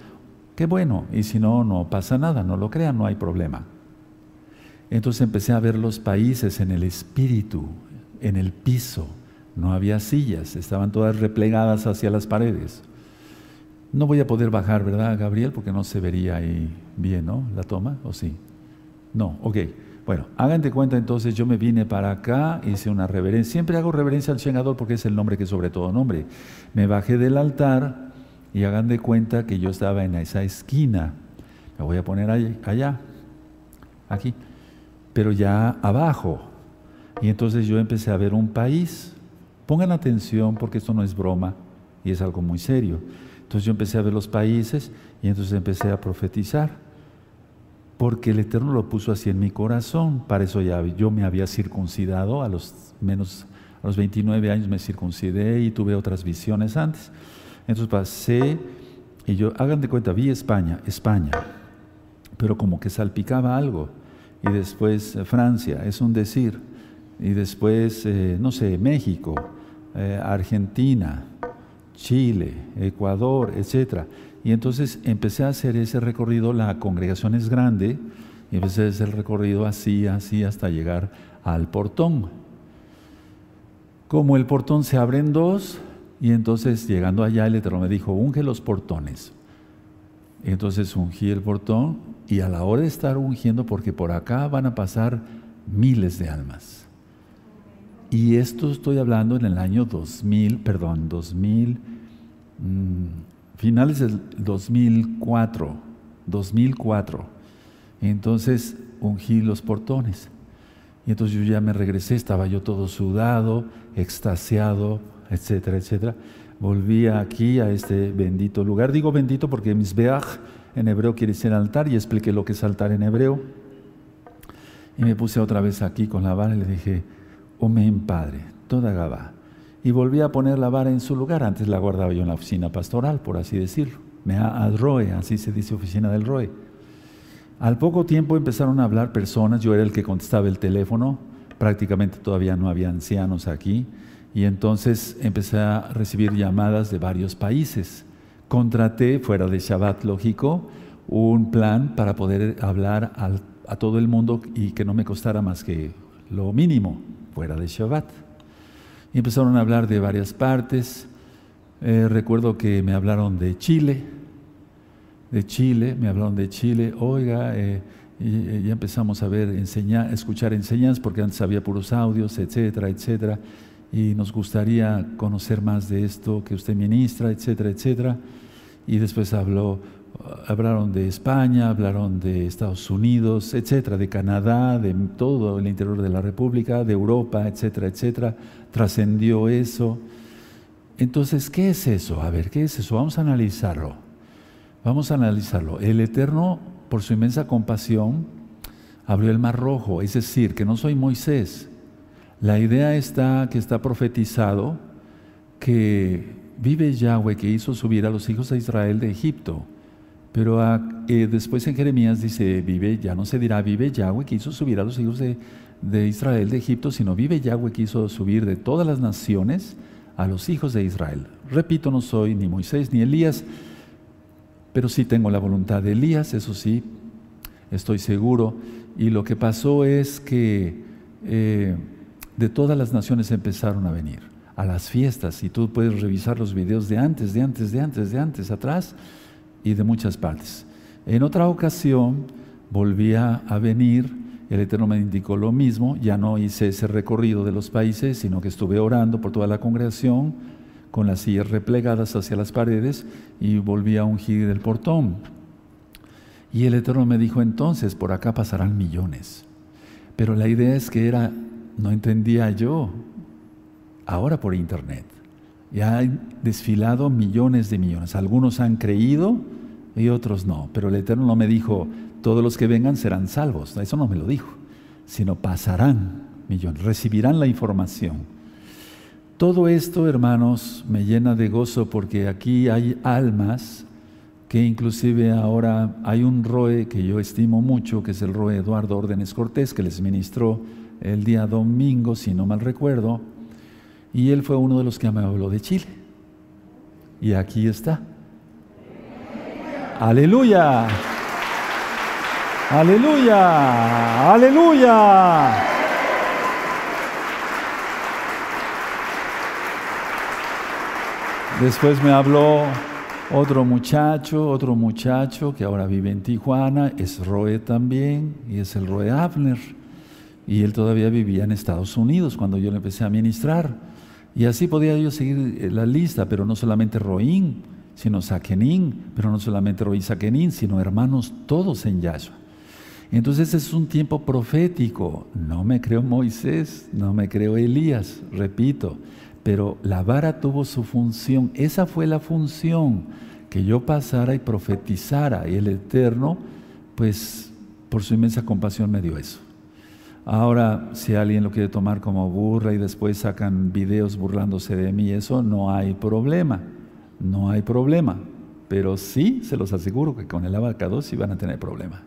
qué bueno, y si no, no pasa nada, no lo crean, no hay problema. Entonces empecé a ver los países en el espíritu, en el piso. No había sillas, estaban todas replegadas hacia las paredes. No voy a poder bajar, ¿verdad, Gabriel? Porque no se vería ahí bien, ¿no? La toma, ¿o sí? No, ok. Bueno, hagan cuenta entonces, yo me vine para acá, hice una reverencia. Siempre hago reverencia al Shengador porque es el nombre que sobre todo nombre. Me bajé del altar y hagan de cuenta que yo estaba en esa esquina. Me voy a poner allá, aquí pero ya abajo. Y entonces yo empecé a ver un país. Pongan atención porque esto no es broma y es algo muy serio. Entonces yo empecé a ver los países y entonces empecé a profetizar. Porque el Eterno lo puso así en mi corazón. Para eso ya yo me había circuncidado a los menos a los 29 años me circuncidé y tuve otras visiones antes. Entonces pasé y yo, hagan de cuenta, vi España, España, pero como que salpicaba algo y después eh, Francia, es un decir, y después, eh, no sé, México, eh, Argentina, Chile, Ecuador, etc. Y entonces empecé a hacer ese recorrido, la congregación es grande, y empecé a hacer el recorrido así, así, hasta llegar al portón. Como el portón se abre en dos, y entonces llegando allá el Eterno me dijo, unge los portones. Entonces ungí el portón y a la hora de estar ungiendo, porque por acá van a pasar miles de almas. Y esto estoy hablando en el año 2000, perdón, 2000, mm, finales del 2004, 2004. Entonces ungí los portones. Y entonces yo ya me regresé, estaba yo todo sudado, extasiado, etcétera, etcétera. Volví aquí a este bendito lugar. Digo bendito porque Misbeach en hebreo quiere decir altar y expliqué lo que es altar en hebreo. Y me puse otra vez aquí con la vara y le dije, Omen Padre, toda Gabá. Y volví a poner la vara en su lugar. Antes la guardaba yo en la oficina pastoral, por así decirlo. Me ad roe, así se dice oficina del roe. Al poco tiempo empezaron a hablar personas, yo era el que contestaba el teléfono, prácticamente todavía no había ancianos aquí, y entonces empecé a recibir llamadas de varios países contraté, fuera de Shabbat lógico, un plan para poder hablar a todo el mundo y que no me costara más que lo mínimo, fuera de Shabbat. Y empezaron a hablar de varias partes. Eh, recuerdo que me hablaron de Chile, de Chile, me hablaron de Chile, oiga, eh, y, ya empezamos a ver, enseñar, escuchar enseñanzas, porque antes había puros audios, etcétera, etcétera y nos gustaría conocer más de esto que usted ministra, etcétera, etcétera. Y después habló, hablaron de España, hablaron de Estados Unidos, etcétera, de Canadá, de todo el interior de la República, de Europa, etcétera, etcétera. Trascendió eso. Entonces, ¿qué es eso? A ver, ¿qué es eso? Vamos a analizarlo. Vamos a analizarlo. El Eterno, por su inmensa compasión, abrió el mar rojo, es decir, que no soy Moisés, la idea está que está profetizado que vive Yahweh que hizo subir a los hijos de Israel de Egipto. Pero eh, después en Jeremías dice, vive, ya no se dirá, vive Yahweh que hizo subir a los hijos de, de Israel de Egipto, sino vive Yahweh que hizo subir de todas las naciones a los hijos de Israel. Repito, no soy ni Moisés ni Elías, pero sí tengo la voluntad de Elías, eso sí, estoy seguro. Y lo que pasó es que eh, de todas las naciones empezaron a venir a las fiestas y tú puedes revisar los videos de antes, de antes, de antes, de antes, atrás y de muchas partes. En otra ocasión volvía a venir, el Eterno me indicó lo mismo, ya no hice ese recorrido de los países, sino que estuve orando por toda la congregación con las sillas replegadas hacia las paredes y volví a ungir el portón. Y el Eterno me dijo entonces, por acá pasarán millones. Pero la idea es que era, no entendía yo, ahora por internet. Ya han desfilado millones de millones. Algunos han creído y otros no. Pero el Eterno no me dijo, todos los que vengan serán salvos. Eso no me lo dijo. Sino pasarán millones, recibirán la información. Todo esto, hermanos, me llena de gozo porque aquí hay almas que inclusive ahora hay un ROE que yo estimo mucho, que es el ROE Eduardo Órdenes Cortés, que les ministró el día domingo, si no mal recuerdo, y él fue uno de los que me habló de Chile. Y aquí está. Aleluya. Aleluya. Aleluya. Después me habló otro muchacho, otro muchacho que ahora vive en Tijuana, es Roe también, y es el Roe Abner. Y él todavía vivía en Estados Unidos cuando yo le empecé a ministrar. Y así podía yo seguir eh, la lista, pero no solamente Roín, sino Saquenín, pero no solamente Roín Saquenín, sino hermanos todos en Yahshua. Entonces es un tiempo profético. No me creo Moisés, no me creo Elías, repito, pero la vara tuvo su función. Esa fue la función, que yo pasara y profetizara. Y el Eterno, pues por su inmensa compasión me dio eso. Ahora, si alguien lo quiere tomar como burra y después sacan videos burlándose de mí, eso no hay problema, no hay problema. Pero sí, se los aseguro que con el abacado sí van a tener problema.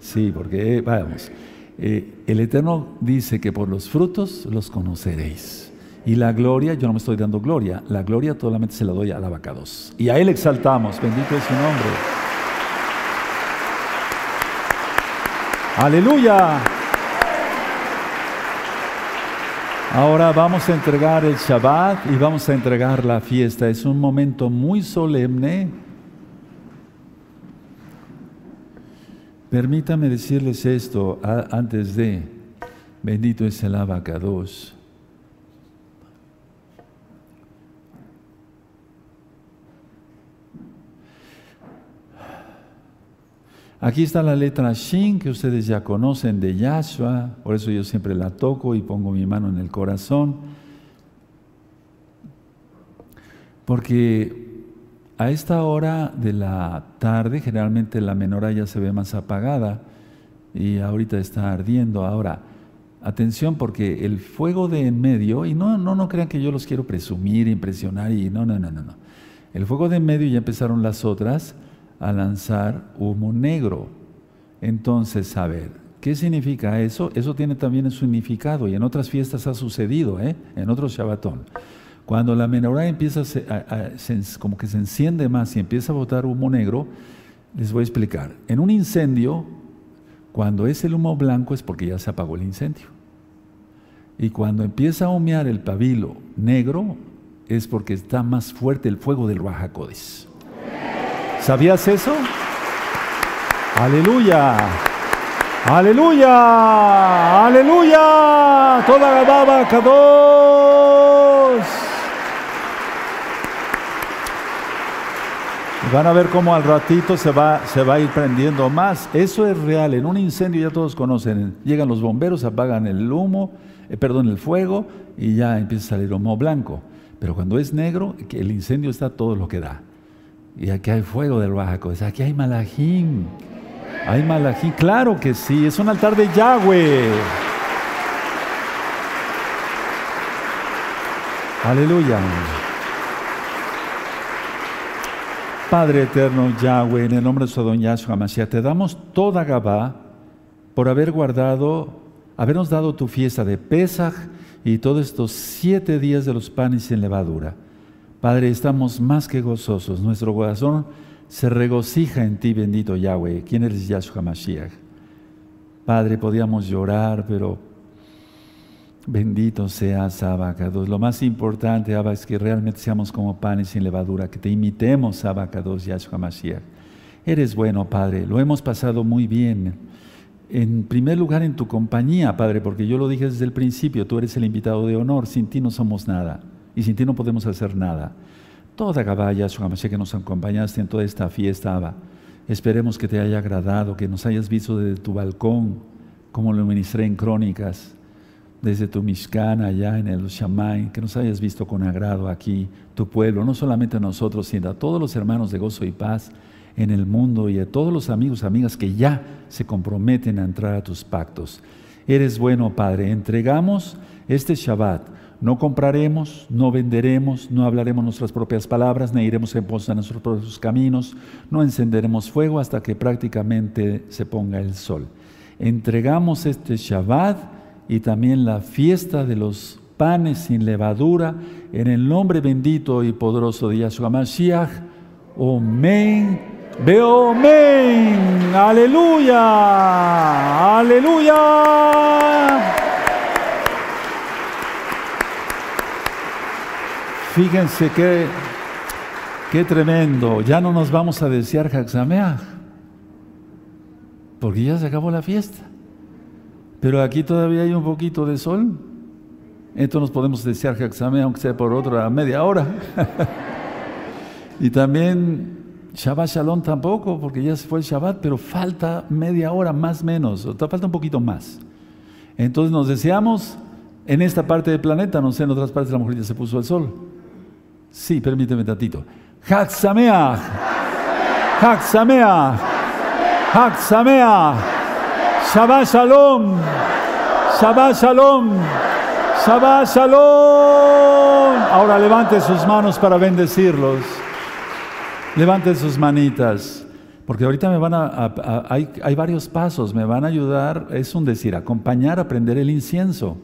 Sí, porque, vamos, eh, el Eterno dice que por los frutos los conoceréis. Y la gloria, yo no me estoy dando gloria, la gloria solamente se la doy al abacados. Y a Él exaltamos, bendito es su nombre. Aleluya. Ahora vamos a entregar el Shabbat y vamos a entregar la fiesta. Es un momento muy solemne. Permítame decirles esto antes de, bendito es el abacados. Aquí está la letra Shin que ustedes ya conocen de Yahshua, por eso yo siempre la toco y pongo mi mano en el corazón. Porque a esta hora de la tarde generalmente la menorá ya se ve más apagada y ahorita está ardiendo. Ahora, atención porque el fuego de en medio, y no, no, no crean que yo los quiero presumir, impresionar y no, no, no, no, no. El fuego de en medio ya empezaron las otras a lanzar humo negro. Entonces, a ver, ¿qué significa eso? Eso tiene también un significado y en otras fiestas ha sucedido, ¿eh? en otros Shabbatón. Cuando la menorá empieza a, como que se enciende más y empieza a botar humo negro, les voy a explicar. En un incendio, cuando es el humo blanco es porque ya se apagó el incendio. Y cuando empieza a humear el pabilo negro, es porque está más fuerte el fuego del Rajacodes. ¿Sabías eso? Aleluya. Aleluya. Aleluya. Toda la baba Van a ver cómo al ratito se va, se va a ir prendiendo más. Eso es real. En un incendio ya todos conocen. Llegan los bomberos, apagan el humo, eh, perdón, el fuego y ya empieza a salir humo blanco. Pero cuando es negro, el incendio está todo lo que da. Y aquí hay fuego del Baja Aquí hay Malajín. Hay Malajín. Claro que sí. Es un altar de Yahweh. Aleluya. Padre eterno Yahweh, en el nombre de Sodom Yahshua Mashiach, te damos toda Gabá por haber guardado, habernos dado tu fiesta de Pesaj y todos estos siete días de los panes sin levadura. Padre, estamos más que gozosos. Nuestro corazón se regocija en ti, bendito Yahweh. ¿Quién eres Yahshua Mashiach? Padre, podíamos llorar, pero bendito seas, Abacados. Lo más importante, Abba, es que realmente seamos como panes sin levadura, que te imitemos, Abacados, Yahshua Mashiach. Eres bueno, Padre. Lo hemos pasado muy bien. En primer lugar, en tu compañía, Padre, porque yo lo dije desde el principio, tú eres el invitado de honor. Sin ti no somos nada y sin ti no podemos hacer nada. Toda Gabaya, Mashiach, que nos acompañaste en toda esta fiesta, Abba. Esperemos que te haya agradado, que nos hayas visto desde tu balcón, como lo ministré en Crónicas, desde tu Mishkan allá en el Shamay, que nos hayas visto con agrado aquí, tu pueblo, no solamente a nosotros, sino a todos los hermanos de gozo y paz en el mundo y a todos los amigos, amigas que ya se comprometen a entrar a tus pactos. Eres bueno, Padre. Entregamos este Shabbat no compraremos, no venderemos, no hablaremos nuestras propias palabras, ni iremos en pos de nuestros propios caminos, no encenderemos fuego hasta que prácticamente se ponga el sol. Entregamos este Shabbat y también la fiesta de los panes sin levadura en el nombre bendito y poderoso de Yahshua Mashiach. Amén. Veo amén. Aleluya. Aleluya. Fíjense qué, qué tremendo. Ya no nos vamos a desear Haxameach, porque ya se acabó la fiesta. Pero aquí todavía hay un poquito de sol. Entonces nos podemos desear Haxameach, aunque sea por otra media hora. y también Shabbat Shalom tampoco, porque ya se fue el Shabbat, pero falta media hora más menos, falta un poquito más. Entonces nos deseamos en esta parte del planeta, no sé, en otras partes la mujer ya se puso el sol. Sí, permíteme tantito. Haxamea. Haxamea. Haxamea. Shabbat Shalom. Shabbat Shalom. Shabbat Shalom. Ahora levante sus manos para bendecirlos. Levante sus manitas. Porque ahorita me van a, hay, hay varios pasos, me van a ayudar, es un decir, acompañar a prender el incienso.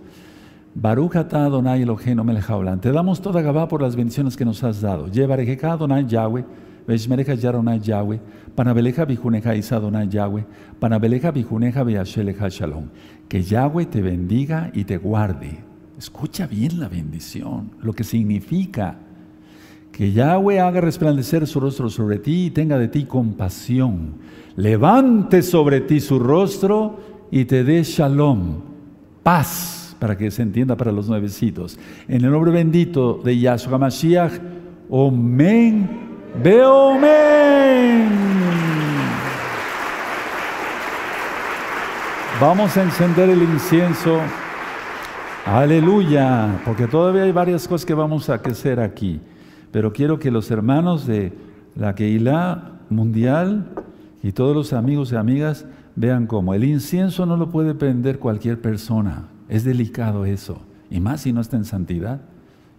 Baruch atah Adonai Eloheinu melech. Te damos toda Gabá por las bendiciones que nos has dado. Llevarejeja Adonai Yahweh, Veshmereja Yaronai Yahweh, Panabeleja Bijuneja Isa Adonai Yahweh, Panabeleja Bijuneja Beasheleja Shalom. Que Yahweh te bendiga y te guarde. Escucha bien la bendición, lo que significa. Que Yahweh haga resplandecer su rostro sobre ti y tenga de ti compasión. Levante sobre ti su rostro y te dé shalom, paz para que se entienda para los nuevecitos. En el nombre bendito de Yahshua Mashiach, Omen, Beomen. Vamos a encender el incienso. Aleluya, porque todavía hay varias cosas que vamos a hacer aquí. Pero quiero que los hermanos de la Keilah mundial y todos los amigos y amigas vean cómo el incienso no lo puede prender cualquier persona. Es delicado eso. Y más si no está en santidad.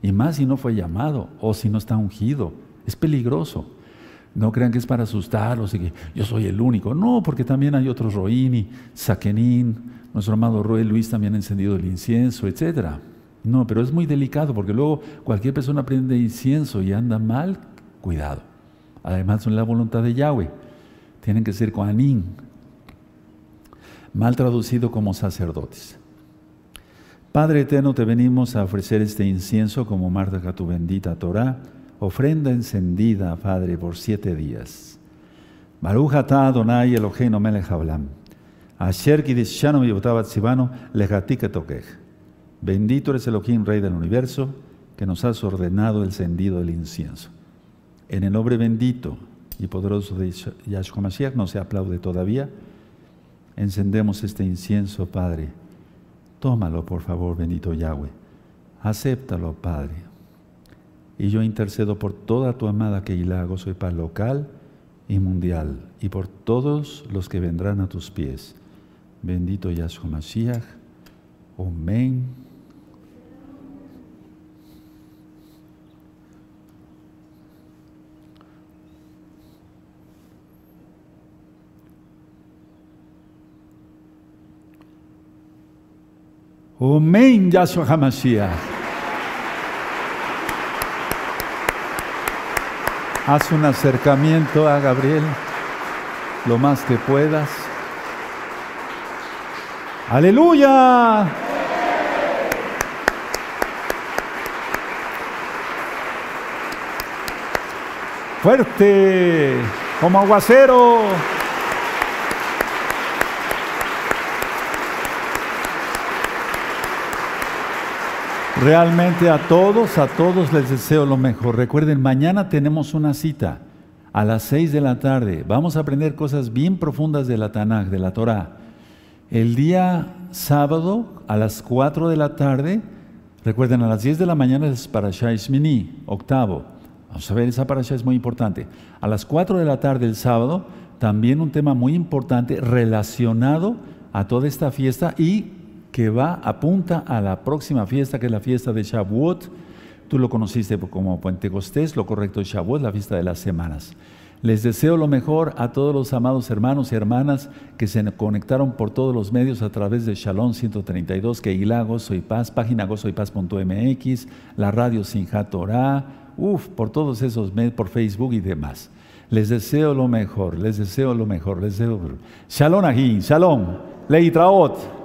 Y más si no fue llamado o si no está ungido. Es peligroso. No crean que es para asustarlos y que yo soy el único. No, porque también hay otros Roini, Saquenín, nuestro amado Roy Luis también ha encendido el incienso, etc. No, pero es muy delicado porque luego cualquier persona prende incienso y anda mal, cuidado. Además, son la voluntad de Yahweh. Tienen que ser Kohanim, mal traducido como sacerdotes. Padre eterno, te venimos a ofrecer este incienso como marca tu bendita Torah, ofrenda encendida, Padre, por siete días. Baruch Adonai Eloheinu melech haolam. Asher kidishanu lejatika tokej. Bendito eres Elohim, Rey del universo, que nos has ordenado el encendido del incienso. En el nombre bendito y poderoso de Yahshua Mashiach, no se aplaude todavía, encendemos este incienso, Padre, Tómalo, por favor, bendito Yahweh. Acéptalo, Padre. Y yo intercedo por toda tu amada Keilah, soy paz local y mundial, y por todos los que vendrán a tus pies. Bendito Yahshua Mashiach. Amén. Amén, Yahshua HaMashiach. Haz un acercamiento a Gabriel lo más que puedas. Aleluya. Fuerte, como aguacero. Realmente a todos, a todos les deseo lo mejor. Recuerden, mañana tenemos una cita a las 6 de la tarde. Vamos a aprender cosas bien profundas de la Tanakh, de la Torah. El día sábado a las 4 de la tarde, recuerden, a las 10 de la mañana es para Shmini, octavo. Vamos a ver, esa parasha es muy importante. A las 4 de la tarde el sábado, también un tema muy importante relacionado a toda esta fiesta y que va, apunta a la próxima fiesta, que es la fiesta de Shavuot. Tú lo conociste como Pentecostés, lo correcto es Shavuot, la fiesta de las semanas. Les deseo lo mejor a todos los amados hermanos y hermanas que se conectaron por todos los medios a través de Shalom 132, que Gozo y Paz, página gozoypaz.mx, la radio Sinjat Torah, uff, por todos esos medios, por Facebook y demás. Les deseo lo mejor, les deseo lo mejor, les deseo. Shalom aquí, Shalom, Leitraot.